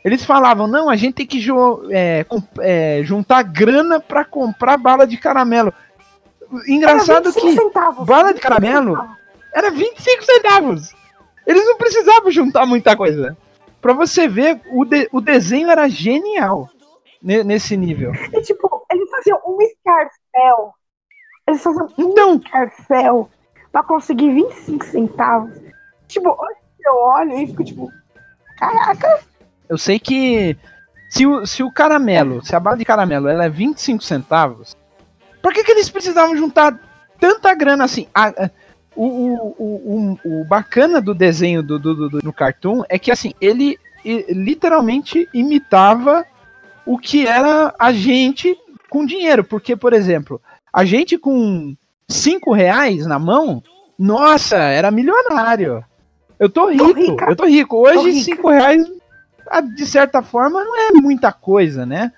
Eles falavam, não, a gente tem que é, é, juntar grana para comprar bala de caramelo. Engraçado que centavos, bala de caramelo era 25 centavos. Eles não precisavam juntar muita coisa. Pra você ver, o, de, o desenho era genial nesse nível. E, tipo, eles faziam um escarcel. Eles faziam então, um escarcel pra conseguir 25 centavos. Tipo, eu olho e fico tipo, caraca. Eu sei que se o, se o caramelo, se a bala de caramelo ela é 25 centavos, por que, que eles precisavam juntar tanta grana assim? A, o, o, o, o, bacana do desenho do, do, do, no cartoon é que assim, ele literalmente imitava o que era a gente com dinheiro. Porque, por exemplo, a gente com cinco reais na mão, nossa, era milionário. Eu tô rico, tô eu tô rico. Hoje, tô cinco reais, de certa forma, não é muita coisa, né?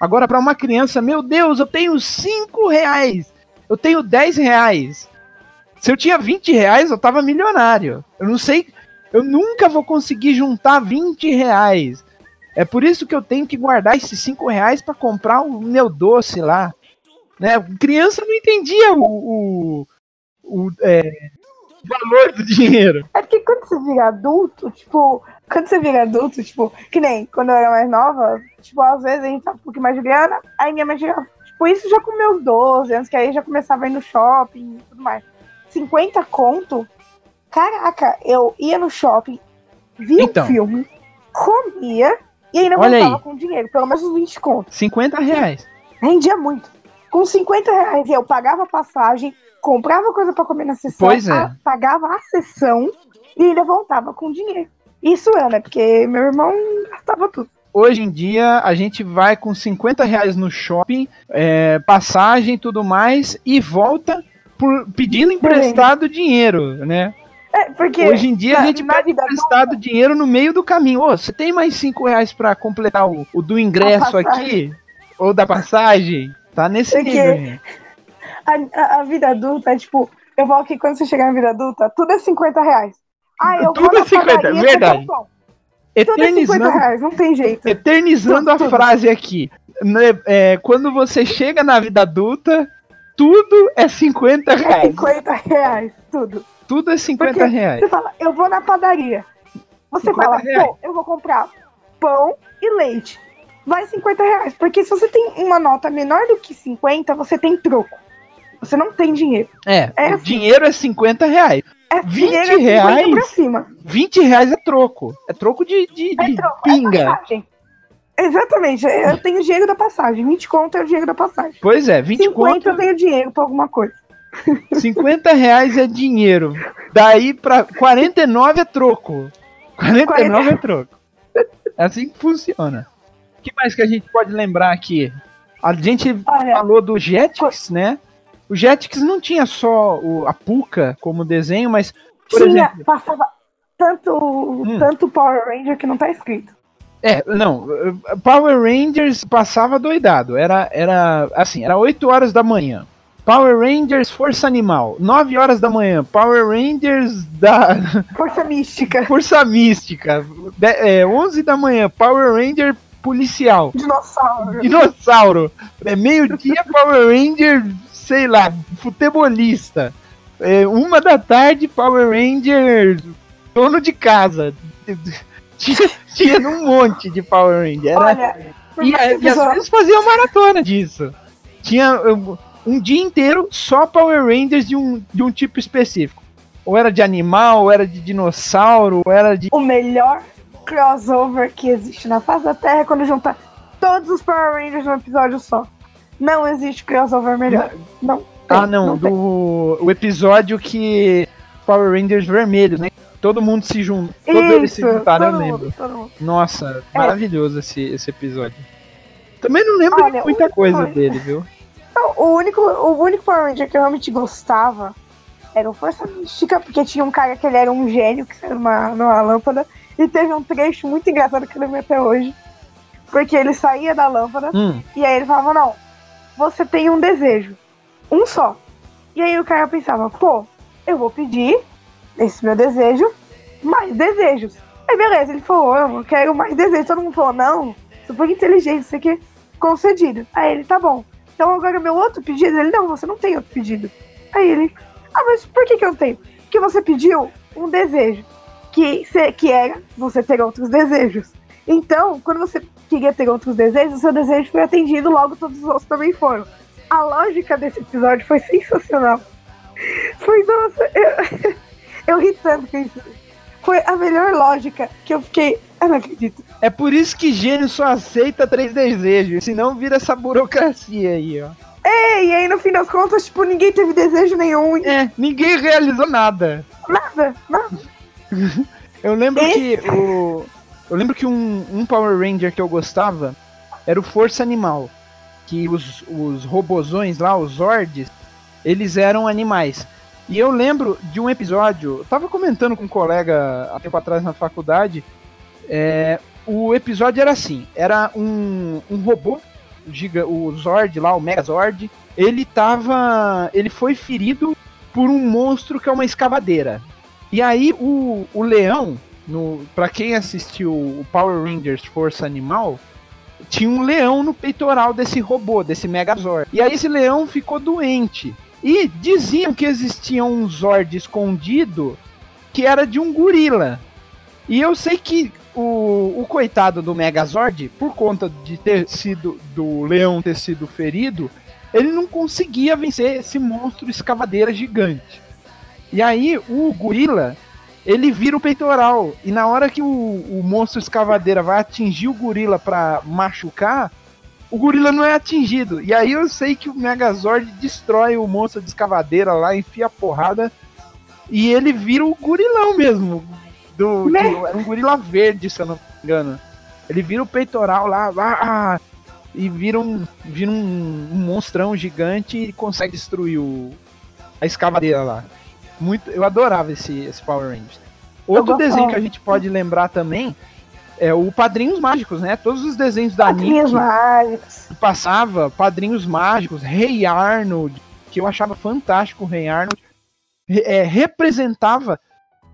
Agora, para uma criança, meu Deus, eu tenho cinco reais, eu tenho dez reais. Se eu tinha 20 reais, eu tava milionário. Eu não sei. Eu nunca vou conseguir juntar 20 reais. É por isso que eu tenho que guardar esses 5 reais para comprar o meu doce lá. Né? Criança não entendia o, o, o é, valor do dinheiro. É porque quando você vira adulto, tipo, quando você vira adulto, tipo, que nem quando eu era mais nova, tipo, às vezes a gente tava um pouquinho mais de grana, aí minha mãe chegava, tipo, isso já com meus 12 anos, que aí já começava a ir no shopping e tudo mais. 50 conto, caraca, eu ia no shopping, via então, um filme, comia e ainda voltava com dinheiro, pelo menos uns 20 conto. 50 reais. Rendia muito. Com 50 reais eu pagava passagem, comprava coisa para comer na sessão, pois é. pagava a sessão e ainda voltava com dinheiro. Isso é, né? Porque meu irmão gastava tudo. Hoje em dia a gente vai com 50 reais no shopping, é, passagem e tudo mais, e volta por pedindo emprestado dinheiro, né? É, porque Hoje em dia a gente pede emprestado dinheiro no meio do caminho. Ô, você tem mais cinco reais para completar o, o, do ingresso aqui? Ou da passagem? Tá nesse porque nível, a, a, vida adulta é tipo, eu vou aqui quando você chegar na vida adulta, tudo é 50 reais. Ah, eu tudo é 50, verdade. Eternizando, tudo é reais, não tem jeito. Eternizando tudo, a tudo. frase aqui. Né, é, quando você chega na vida adulta, tudo é 50 reais. É 50 reais, tudo. Tudo é 50 Porque reais. Você fala, eu vou na padaria. Você fala, reais. pô, eu vou comprar pão e leite. Vai 50 reais. Porque se você tem uma nota menor do que 50, você tem troco. Você não tem dinheiro. É, é assim. dinheiro é 50 reais. É 20 é reais. Pra cima. 20 reais é troco. É troco de, de, é troco, é pinga. É Exatamente, eu tenho dinheiro da passagem. 20 conto é o dinheiro da passagem. Pois é, 20 50 conto. eu tenho dinheiro pra alguma coisa. 50 reais é dinheiro. Daí pra 49 é troco. 49 40... é troco. É assim que funciona. O que mais que a gente pode lembrar aqui? A gente Olha, falou do Jetix, né? O Jetix não tinha só o, a Puka como desenho, mas. Tinha, exemplo, passava tanto, hum. tanto Power Ranger que não tá escrito. É, não, Power Rangers passava doidado. Era, era assim, era 8 horas da manhã. Power Rangers Força Animal, 9 horas da manhã. Power Rangers da. Força Mística. Força Mística. De, é, 11 da manhã. Power Ranger Policial. Dinossauro. Dinossauro. É meio-dia Power Ranger, sei lá, futebolista. É, uma da tarde Power Ranger dono de casa tinha, tinha um monte de Power Ranger. Era, Olha, e, e às vezes fazia uma maratona disso. Tinha um, um dia inteiro só Power Rangers de um, de um tipo específico. Ou era de animal, ou era de dinossauro, ou era de. O melhor crossover que existe na face da Terra é quando junta todos os Power Rangers num episódio só. Não existe crossover melhor. Não. não ah, não, não do o episódio que Power Rangers vermelho, né? todo mundo se junta. Todos Isso, eles se juntaram, eu lembro. Mundo, Nossa, é. maravilhoso esse, esse episódio. Também não lembro Olha, de muita coisa dele, viu? Não, o único, o único Power Ranger que eu realmente gostava era o Força Mística, porque tinha um cara que ele era um gênio, que saiu numa, numa lâmpada, e teve um trecho muito engraçado que eu lembro até hoje. Porque ele saía da lâmpada, hum. e aí ele falava, não, você tem um desejo. Um só. E aí o cara pensava, pô, eu vou pedir esse meu desejo mais desejos. Aí beleza, ele falou, eu quero mais desejos. Todo mundo falou, não, super inteligente, isso aqui concedido. Aí ele, tá bom. Então agora meu outro pedido, ele, não, você não tem outro pedido. Aí ele, ah, mas por que que eu não tenho? Porque você pediu um desejo, que, que era você ter outros desejos. Então, quando você queria ter outros desejos, o seu desejo foi atendido, logo todos os outros também foram. A lógica desse episódio foi sensacional. Foi, nossa, eu, eu ri tanto com isso. Foi a melhor lógica que eu fiquei. Eu não acredito. É por isso que gênio só aceita três desejos, senão vira essa burocracia aí, ó. É, e aí no fim das contas, tipo, ninguém teve desejo nenhum. É, ninguém realizou nada. Nada, nada. eu lembro que o. Eu lembro que um, um Power Ranger que eu gostava era o Força Animal. Que os, os robozões lá, os Zords, eles eram animais. E eu lembro de um episódio, eu tava comentando com um colega há tempo atrás na faculdade. É, o episódio era assim: era um, um robô, giga, o Zord lá, o Megazord. Ele tava. Ele foi ferido por um monstro que é uma escavadeira. E aí o, o leão, no, pra quem assistiu o Power Rangers Força Animal, tinha um leão no peitoral desse robô, desse Megazord. E aí esse leão ficou doente. E diziam que existia um Zord escondido que era de um gorila. E eu sei que o, o coitado do Megazord, por conta de ter sido do leão ter sido ferido, ele não conseguia vencer esse monstro escavadeira gigante. E aí o gorila, ele vira o peitoral e na hora que o, o monstro escavadeira vai atingir o gorila para machucar, o gorila não é atingido. E aí eu sei que o Megazord destrói o monstro de escavadeira lá, enfia a porrada. E ele vira o gorilão mesmo. Do, né? do, era um gorila verde, se eu não me engano. Ele vira o peitoral lá, ah, e vira um, vira um, um, monstrão gigante e consegue destruir o, a escavadeira lá. Muito, eu adorava esse, esse Power Rangers. Outro desenho que a gente pode lembrar também é o Padrinhos Mágicos, né? Todos os desenhos da Padrinhos Nick Mágicos. passava Padrinhos Mágicos, Rei Arnold, que eu achava fantástico o Rei Arnold, é, representava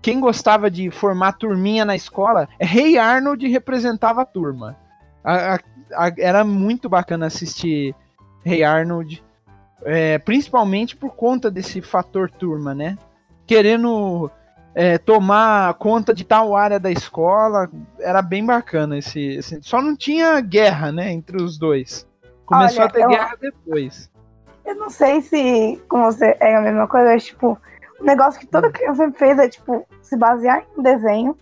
quem gostava de formar turminha na escola, Rei Arnold representava a turma. A, a, a, era muito bacana assistir Rei Arnold, é, principalmente por conta desse fator turma, né? Querendo é, tomar conta de tal área da escola. Era bem bacana esse, esse, Só não tinha guerra, né, entre os dois. Começou Olha, a ter eu, guerra depois. Eu não sei se com você é a mesma coisa, mas, tipo, o um negócio que toda criança sempre fez é, tipo, se basear em um desenho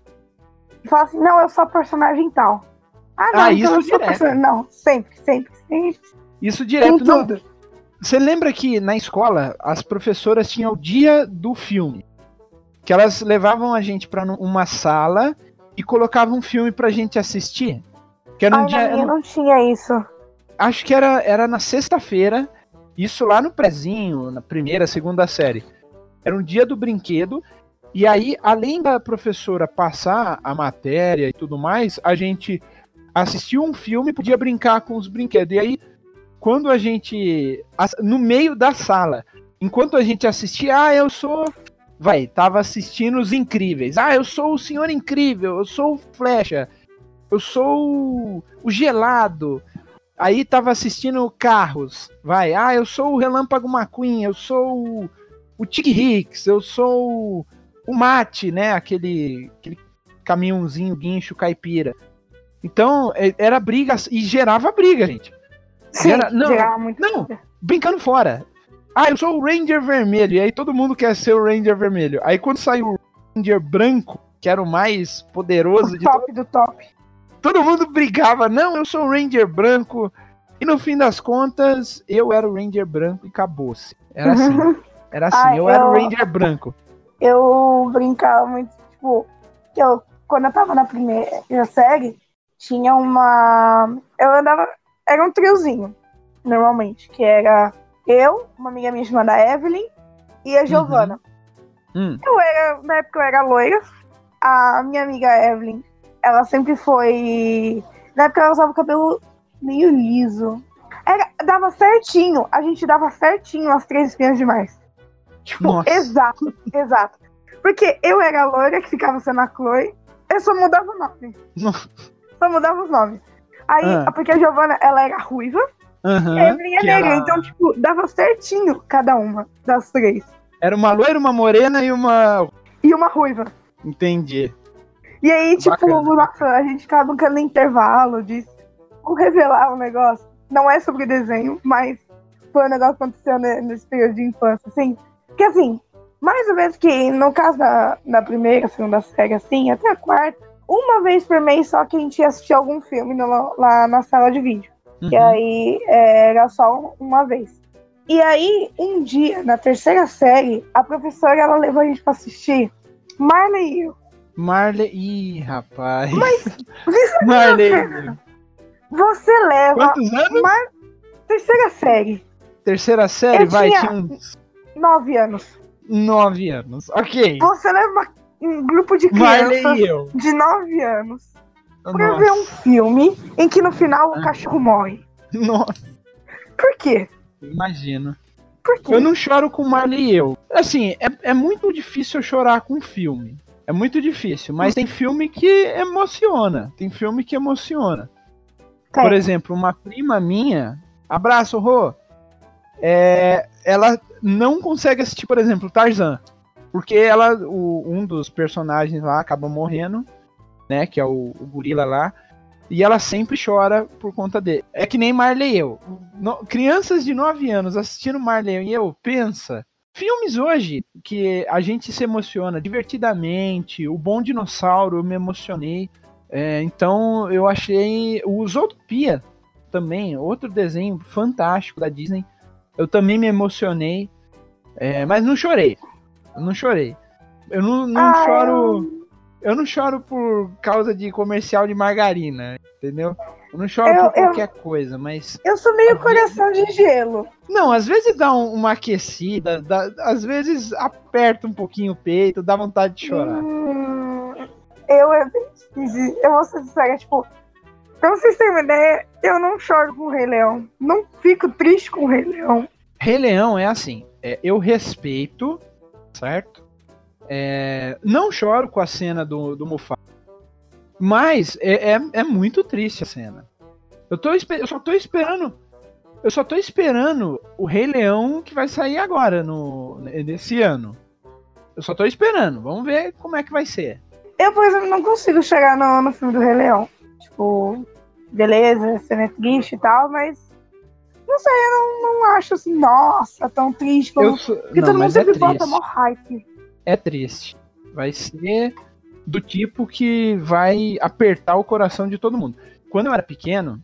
e falar assim, não, eu sou personagem tal. Ah, não, ah, então eu sou personagem. Não, sempre, sempre, sempre. Isso direto. Não, tudo. Você lembra que na escola as professoras tinham o dia do filme? Que elas levavam a gente para uma sala e colocavam um filme pra gente assistir. Que era um Ai, dia, era... não tinha isso. Acho que era, era na sexta-feira, isso lá no prezinho, na primeira, segunda série. Era um dia do brinquedo, e aí, além da professora passar a matéria e tudo mais, a gente assistia um filme e podia brincar com os brinquedos. E aí, quando a gente. No meio da sala, enquanto a gente assistia, ah, eu sou vai, tava assistindo os incríveis. Ah, eu sou o senhor incrível, eu sou o Flecha, eu sou o gelado. Aí tava assistindo carros, vai. Ah, eu sou o Relâmpago McQueen, eu sou o, o Tic Hicks, eu sou o, o Mate, né? Aquele, aquele caminhãozinho, guincho, caipira. Então, é, era briga e gerava briga, gente. Sim, Gera, não, gerava muito. Não, brincando fora. Ah, eu sou o Ranger Vermelho. E aí todo mundo quer ser o Ranger Vermelho. Aí quando saiu o Ranger Branco, que era o mais poderoso o de top todo... do top. Todo mundo brigava, não, eu sou o Ranger Branco. E no fim das contas, eu era o Ranger Branco e acabou-se. Era assim. Era assim, ah, eu, eu, era o Ranger Branco. Eu brincava muito, tipo, que eu, quando eu tava na primeira série, tinha uma. Eu andava. Era um triozinho, normalmente, que era eu, uma amiga minha chamada Evelyn e a Giovana. Uhum. Hum. Eu era, na época eu era loira. A minha amiga Evelyn, ela sempre foi. Na época ela usava o cabelo meio liso. Era, dava certinho, a gente dava certinho as três espinhas demais. Tipo, Nossa. exato, exato. Porque eu era a loira que ficava sendo a Chloe, eu só mudava o nome. só mudava os nomes. Aí, Ah. porque a Giovanna, ela era ruiva Evelyn é negra. ela- Então, tipo, dava certinho cada uma das três. Era uma loira, uma morena e uma. E uma ruiva. Entendi. E aí, tipo, nossa, a gente ficava brincando no intervalo de vou revelar um negócio. Não é sobre desenho, mas foi um negócio que aconteceu ne- nesse período de infância, assim. Que assim, mais ou menos que no caso da, da primeira, segunda série, assim, até a quarta, uma vez por mês só que a gente ia assistir algum filme no- lá na sala de vídeo. Uhum. E aí é, era só uma vez. E aí, um dia, na terceira série, a professora ela levou a gente pra assistir Marley e eu. Marley. Ih, rapaz. Marley. Você leva Quantos anos? Mar... terceira série, Terceira série, Eu vai, tinha- uns nove anos. nove anos. Ok. Você leva um grupo de Marley crianças e eu. de nove anos pra Nossa. ver um filme em que no final o Ah. cachorro morre. Nossa, Por quê? imagino. Por quê? Eu não choro com Marley e eu. Assim, é, é muito difícil eu chorar com filme. É muito difícil, mas tem filme que emociona. Tem filme que emociona. Tem. Por exemplo, uma prima minha, abraço, Rô, é, ela não consegue assistir, por exemplo, Tarzan. Porque ela, o- um dos personagens lá acaba morrendo, né? Que é o, o gorila lá. E ela sempre chora por conta dele. É que nem Marley e eu. No- crianças de 9 anos assistindo Marley e eu, pensa. Filmes hoje que a gente se emociona divertidamente. O Bom Dinossauro, eu me emocionei. É, então eu achei. O Zootopia também, outro desenho fantástico da Disney. Eu também me emocionei. é, mas não chorei. Eu não chorei. Eu não, não Ah, choro. Eu não choro por causa de comercial de margarina, entendeu? Eu não choro Eu- por eu- qualquer coisa, mas. Eu sou meio coração de gelo. Não, às vezes dá um- uma aquecida, dá- às vezes aperta um pouquinho o peito, dá vontade de chorar. Hum, eu é bem difícil. Eu vou ser sincera, tipo, pra vocês terem uma ideia, eu não choro com o Rei Leão. Não fico triste com o Rei Leão. Rei Leão é assim, é, eu respeito, certo? É, não choro com a cena do, do Mufasa, mas é, é, é muito triste a cena. Eu, tô, eu só tô esperando, eu só tô esperando o Rei Leão que vai sair agora no nesse ano. Eu só tô esperando. Vamos ver como é que vai ser. Eu, por exemplo, não consigo chegar no, no filme do Rei Leão. Tipo, beleza, cena é triste e tal, mas. Não sei, eu não, não acho assim, nossa, tão triste como. Eu sou- Porque não, todo mundo é sempre bota triste. mó hype. É triste. Vai ser do tipo que vai apertar o coração de todo mundo. Quando eu era pequeno,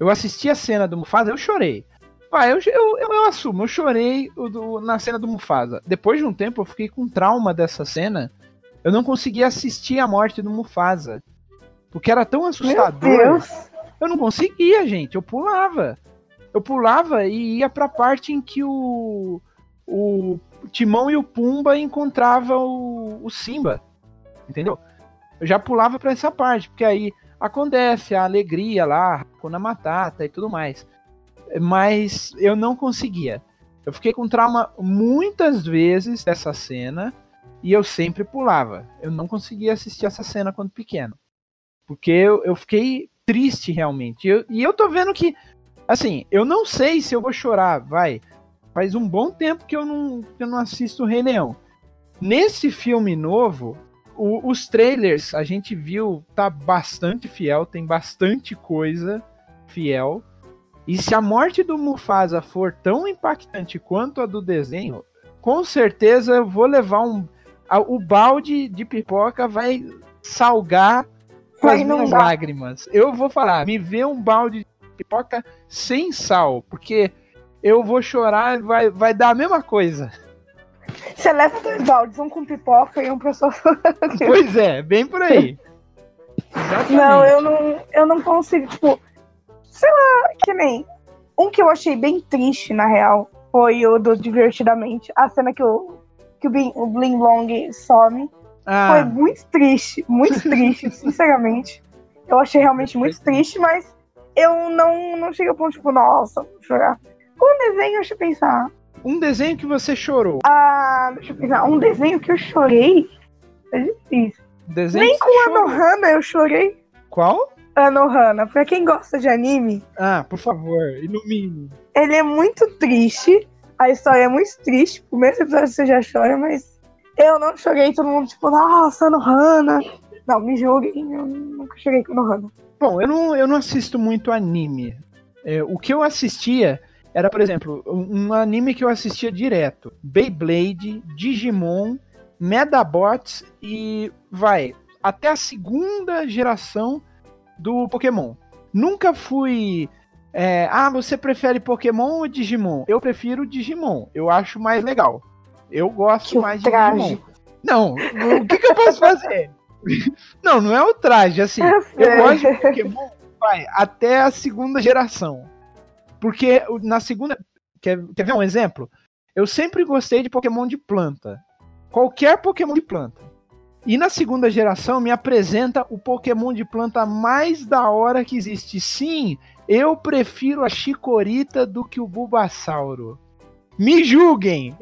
eu assisti a cena do Mufasa, eu chorei. Ah, eu, eu, eu, eu assumo, eu chorei do- na cena do Mufasa. Depois de um tempo, eu fiquei com trauma dessa cena. Eu não conseguia assistir a morte do Mufasa. Porque era tão Meu assustador. Deus. Eu não conseguia, gente. Eu pulava. Eu pulava e ia pra parte em que o, o Timão e o Pumba encontravam o, o Simba. Entendeu? Eu já pulava pra essa parte, porque aí acontece a alegria lá, Hakuna Matata e tudo mais. Mas eu não conseguia. Eu fiquei com trauma muitas vezes dessa cena e eu sempre pulava. Eu não conseguia assistir essa cena quando pequeno. Porque eu, eu fiquei triste realmente. Eu- e eu tô vendo que, assim, eu não sei se eu vou chorar, vai. Faz um bom tempo que eu não, que eu não assisto o Rei Leão. Nesse filme novo, o- os trailers a gente viu, tá bastante fiel, tem bastante coisa fiel. E se a morte do Mufasa for tão impactante quanto a do desenho, com certeza eu vou levar um. a- o balde de pipoca vai salgar com as minhas lágrimas. Eu vou falar, me vê um balde de pipoca sem sal, porque eu vou chorar vai, vai dar a mesma coisa. Você leva dois baldes, um com pipoca e um pro sofá. Pois é, bem por aí. Exatamente. Não, eu não, eu não consigo, tipo, sei lá, que nem. Um que eu achei bem triste, na real, foi o do Divertidamente. A cena que o, que o, Bling, o Bling Long some. Foi Ah, muito triste, muito triste, sinceramente. Eu achei realmente muito triste, mas eu não, não cheguei ao ponto, tipo, nossa, vou chorar. O desenho, deixa eu pensar. um desenho que você chorou. Ah, deixa eu pensar. Um desenho que eu chorei. É difícil. Desenho Nem com. Anohana eu chorei. Qual? Anohana, pra quem gosta de anime, Ah, por favor, ilumine. ele é muito triste. A história é muito triste. O primeiro episódio você já chora, mas eu não chorei. Todo mundo, tipo, nossa, Anohana. Não, me julguem, eu nunca chorei com Anohana. Bom, eu não, eu não assisto muito anime. É, o que eu assistia era, por exemplo, um, anime que eu assistia direto: Beyblade, Digimon, Medabots e vai até a segunda geração do Pokémon. Nunca fui. é, ah, você prefere Pokémon ou Digimon? Eu prefiro Digimon. Eu acho mais legal. Eu gosto Que mais de traje. Digimon. Não, o que, que eu posso fazer? Não, não é o traje, assim. Eu gosto de Pokémon, vai, até a segunda geração. Porque na segunda. Quer, quer ver um exemplo? Eu sempre gostei de Pokémon de planta. Qualquer Pokémon de planta. E na segunda geração me apresenta o Pokémon de planta mais da hora que existe. Sim, eu prefiro a Chikorita do que o Bulbasauro. Me julguem!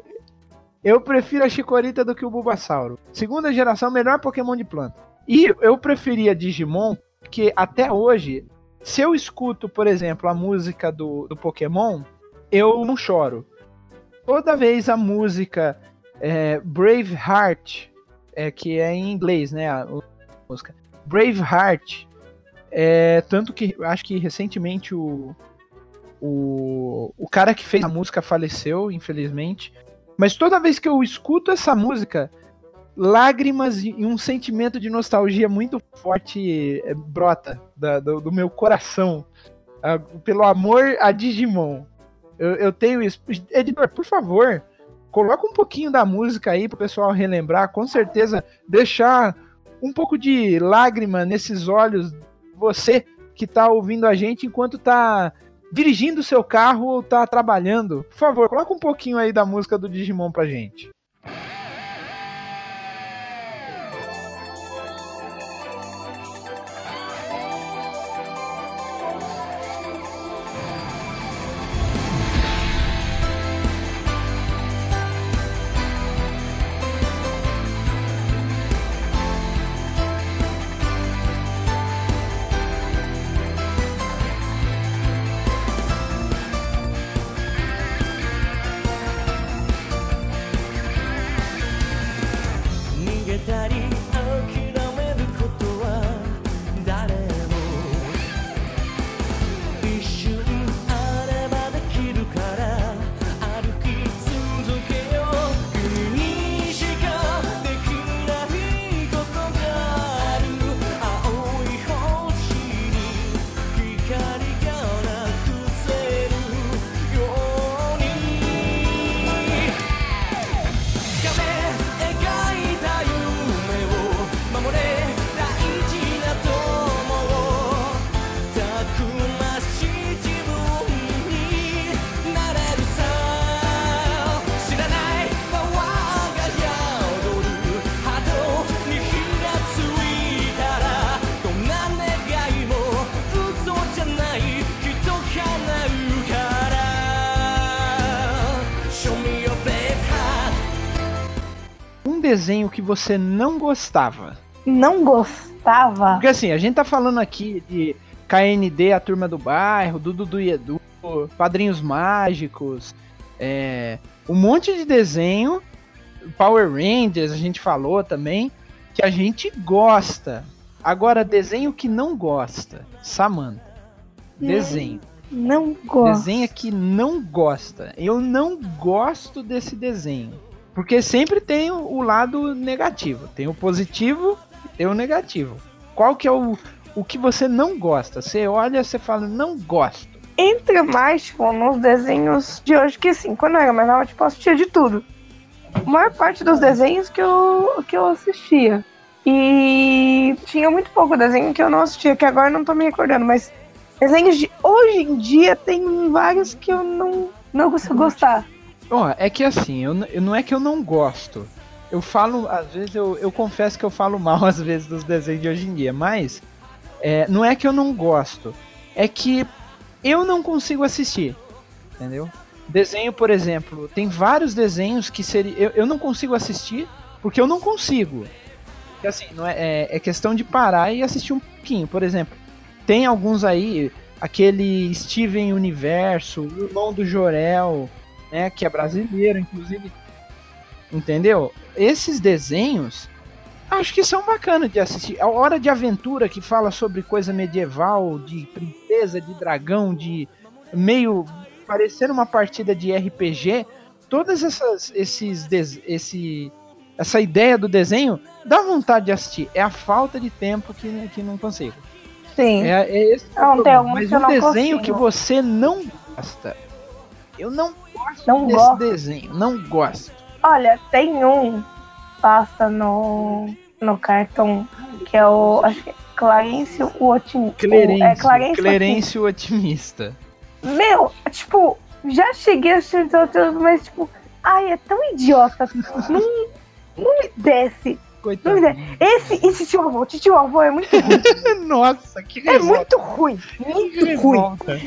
Eu prefiro a Chikorita do que o Bulbasauro. Segunda geração, melhor Pokémon de planta. E eu preferia Digimon, porque até hoje, se eu escuto, por exemplo, a música do, do Pokémon, eu não choro. Toda vez a música é, Braveheart, é, que é em inglês, né? A, música. Braveheart. É, tanto que acho que recentemente o, o, o cara que fez a música faleceu, infelizmente. Mas toda vez que eu escuto essa música, lágrimas e um sentimento de nostalgia muito forte eh, brota da- do, do meu coração ah, pelo amor a Digimon. Eu, eu tenho isso. Editor, por favor, coloca um pouquinho da música aí pro pessoal relembrar. Com certeza, deixar um pouco de lágrima nesses olhos. Você que tá ouvindo a gente enquanto tá dirigindo o seu carro ou tá trabalhando. Por favor, coloca um pouquinho aí da música do Digimon pra gente. 逃 desenho que você não gostava. Não gostava? Porque assim, a gente tá falando aqui de KND, a turma do bairro, Dudu do Edu, Padrinhos Mágicos, é, um monte de desenho, Power Rangers, a gente falou também, que a gente gosta. Agora, desenho que não gosta, Samantha. Desenho. Não gosto. Desenho que não gosta. Eu não gosto desse desenho. Porque sempre tem o, lado negativo. Tem o positivo e tem o negativo. Qual que é o, o que você não gosta? Você olha, você fala, não gosto. Entra mais, tipo, nos desenhos de hoje, que assim, quando eu era mais nova, tipo, eu assistia de tudo. A maior parte dos desenhos que eu, que eu assistia. E tinha muito pouco desenho que eu não assistia, que agora não tô me recordando, mas desenhos de hoje em dia tem vários que eu não, não consigo gostar. Ó, é que assim, eu- não é que eu não gosto. Eu falo, às vezes, eu, eu confesso que eu falo mal às vezes dos desenhos de hoje em dia, mas é, não é que eu não gosto. É que eu não consigo assistir. Entendeu? Desenho, por exemplo, tem vários desenhos que seria. Eu, eu não consigo assistir porque eu não consigo. Porque, assim, não é, é, é questão de parar e assistir um pouquinho. Por exemplo, tem alguns aí, aquele Steven Universo, o irmão do Jorel, né? Que é brasileiro, inclusive. Entendeu? Esses desenhos acho que são bacanas de assistir. A Hora de Aventura, que fala sobre coisa medieval, de princesa, de dragão, de meio parecer uma partida de RPG, todas essas esses esse essa ideia do desenho dá vontade de assistir. É a falta de tempo que, que não consigo. Sim. É, é esse Não, tem alguns Mas um desenho consigo. que você não gosta. Eu não gosto Não desse gosto. desenho, não gosto. Olha, tem um passa no, no cartão que é o. Acho que é Clarence o Otimista. Clerêncio, É Clarence o Clerêncio otimista. Otimista. Meu, tipo, já cheguei a assistir os outros, mas tipo, ai, é tão idiota. Não, não me desce. Não Coitado. desce. Esse, esse tio avô, tio avô é muito ruim. Nossa, que É revolta. muito ruim. Muito ruim. revolta.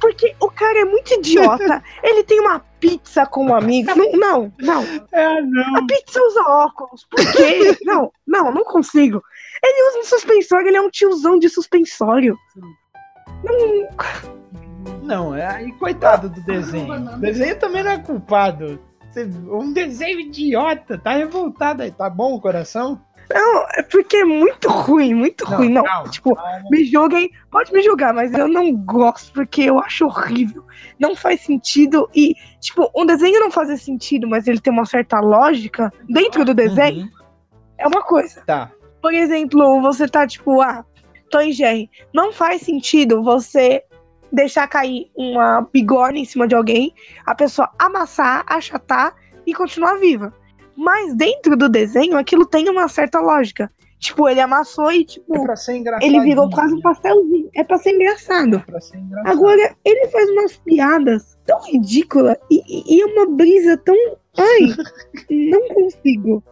Porque o cara é muito idiota. Ele tem uma pizza como amigo. Não, não, não. É, não. A pizza usa óculos. Por quê? não, não, não consigo. Ele usa um suspensório, ele é um tiozão de suspensório. Não, é aí coitado do desenho. O desenho também não é culpado. Um desenho idiota, tá revoltado aí. Tá bom o coração? Não, é porque é muito ruim, muito Não, ruim. Não, calma, tipo, me julguem, pode me julgar, mas eu não gosto porque eu acho horrível. Não faz sentido e, tipo, um desenho não fazer sentido, mas ele tem uma certa lógica dentro do desenho, Uhum. é uma coisa. Tá. Por exemplo, você tá tipo, ah, Tom e Jerry. Não faz sentido você deixar cair uma bigorna em cima de alguém, a pessoa amassar, achatar e continuar viva. Mas dentro do desenho, aquilo tem uma certa lógica. Tipo, ele amassou e, É tipo, engraçado. ele virou quase um pastelzinho. É pra ser engraçado. É pra ser engraçado. Agora, ele faz umas piadas tão ridículas e, e- é uma brisa tão. Ai, não consigo.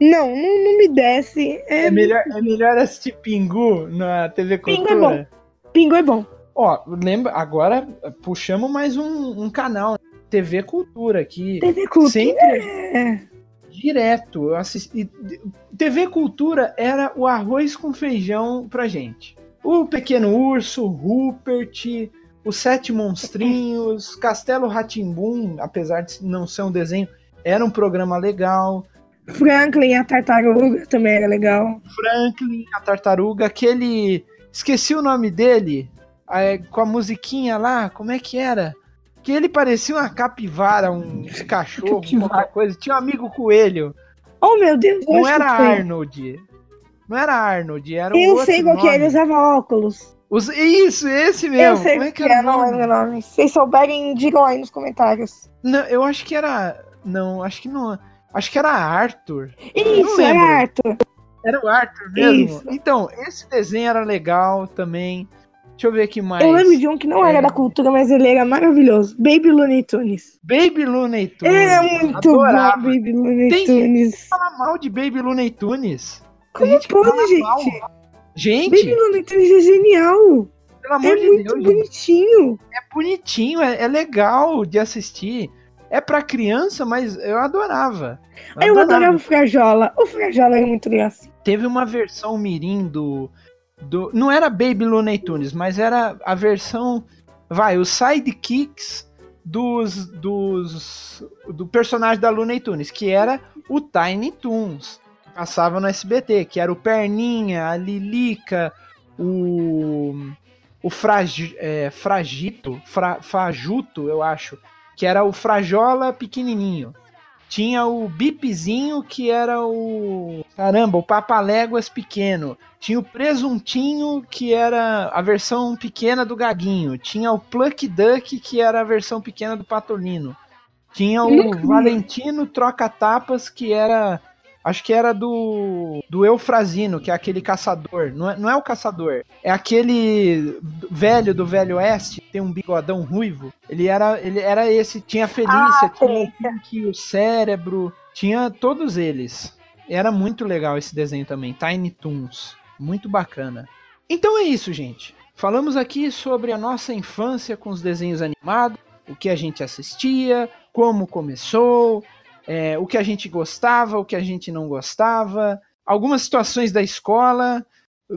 Não, não, não me desce. É, É melhor, é melhor assistir Pingu na TV Pingu é Cultura. Pingo é bom. Ó, lembra, agora puxamos mais um, um canal, TV Cultura, aqui. TV Cultura. Sempre É. direto. Eu assisti. TV Cultura era o arroz com feijão pra gente. O Pequeno Urso, Rupert, os Sete Monstrinhos, Castelo Ratimbum, apesar de não ser um desenho, era um programa legal. Franklin, a tartaruga também era legal. Franklin, a tartaruga, aquele. Esqueci o nome dele. É, com a musiquinha lá, como é que era? Que ele parecia uma capivara, um cachorro, Capivara. qualquer coisa. Tinha um amigo coelho. Oh, meu Deus. eu Não era. Arnold. Não era Arnold, era um Eu outro sei qual que é, ele usava óculos. Os- Isso, esse mesmo. eu sei Como é que que era é, não nome? lembro o nome. Se vocês souberem, digam aí nos comentários. Não, eu acho que era. Não, acho que não. Acho que era Arthur. Isso, era Arthur. Era o Arthur mesmo. Isso. Então, esse desenho era legal também. Deixa eu ver aqui mais. Eu lembro de um que não era É. da cultura, mas ele era maravilhoso. Baby Looney Tunes. Baby Looney Tunes. Ele é muito Adorava. bom, Baby Looney Tem- Tunes. Fala mal de Baby Looney Tunes. Como gente que pode, fala gente? mal. Gente, Baby Looney Tunes é genial. pelo amor É de muito Deus, gente, bonitinho. é bonitinho, é, é legal de assistir. É pra criança, mas eu adorava. Eu adorava o Frajola. O Frajola era muito engraçado. Teve uma versão mirim do, do... Não era Baby Looney Tunes, mas era a versão... Vai, os sidekicks dos, dos... Do personagem da Looney Tunes, que era o Tiny Toons. Passava no SBT, que era o Perninha, a Lilica, o... O fragi, é, Fragito, fra, Fajuto, eu acho, que era o Frajola pequenininho. Tinha o Bipzinho, que era o. Caramba, o Papaléguas pequeno. Tinha o Presuntinho, que era a versão pequena do Gaguinho. Tinha o Pluck Duck, que era a versão pequena do Patolino. Tinha o. Valentino Troca-Tapas, que era. Acho que era do. Do Eufrazino, que é aquele caçador. Não é, não é o caçador. É aquele velho do Velho Oeste, que tem um bigodão ruivo. Ele era, ele era esse. Tinha a Felícia, Ah, tinha Felícia. O Cérebro. Tinha todos eles. Era muito legal esse desenho também. Tiny Toons. Muito bacana. Então é isso, gente. Falamos aqui sobre a nossa infância com os desenhos animados. o que a gente assistia, como começou, é, o que a gente gostava, o que a gente não gostava, algumas situações da escola,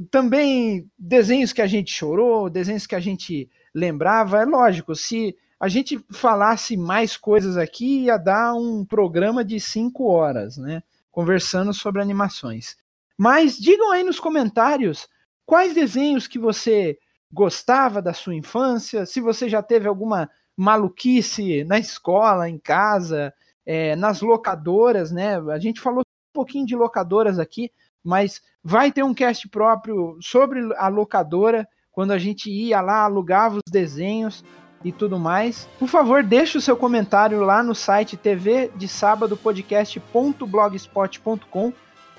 também desenhos que a gente chorou, desenhos que a gente lembrava. É lógico, se a gente falasse mais coisas aqui, ia dar um programa de cinco horas, né? Conversando sobre animações. Mas digam aí nos comentários quais desenhos que você gostava da sua infância, se você já teve alguma maluquice na escola, em casa, é, nas locadoras, né? A gente falou um pouquinho de locadoras aqui, mas vai ter um cast próprio sobre a locadora, quando a gente ia lá, alugava os desenhos e tudo mais. Por favor, deixe o seu comentário lá no site tv de sábado podcast.blogspot.com.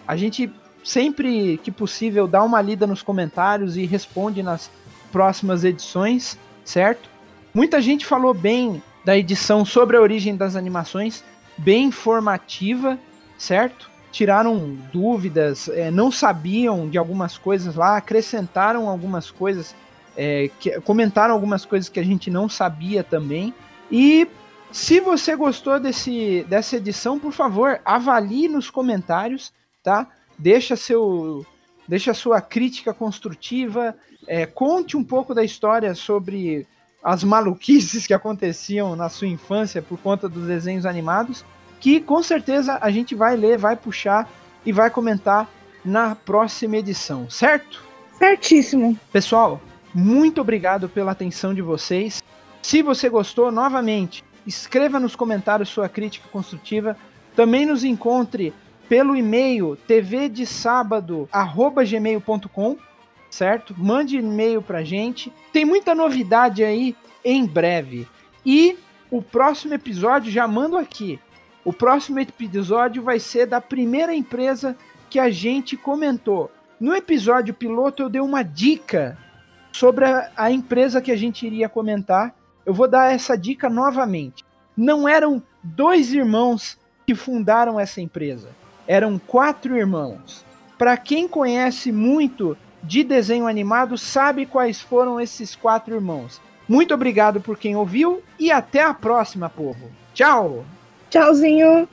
A gente sempre que possível dá uma lida nos comentários e responde nas próximas edições, certo? Muita gente falou bem da edição sobre a origem das animações, bem informativa, certo? Tiraram dúvidas, é, não sabiam de algumas coisas lá, acrescentaram algumas coisas, é, que, comentaram algumas coisas que a gente não sabia também. E se você gostou desse, dessa edição, por favor, avalie nos comentários, tá? Deixa seu, deixa sua crítica construtiva, é, conte um pouco da história sobre as maluquices que aconteciam na sua infância por conta dos desenhos animados, que com certeza a gente vai ler, vai puxar e vai comentar na próxima edição, certo? Certíssimo. Pessoal, muito obrigado pela atenção de vocês. Se você gostou, novamente, escreva nos comentários sua crítica construtiva. Também nos encontre pelo e-mail tvdesábado@gmail.com certo? Mande e-mail pra gente. Tem muita novidade aí em breve. E o próximo episódio, já mando aqui. O próximo episódio vai ser da primeira empresa que a gente comentou. No episódio piloto, eu dei uma dica sobre a, a empresa que a gente iria comentar. Eu vou dar essa dica novamente. Não eram dois irmãos que fundaram essa empresa, eram quatro irmãos. Para quem conhece muito de desenho animado sabe quais foram esses quatro irmãos. Muito obrigado por quem ouviu e até a próxima, povo. Tchau! Tchauzinho!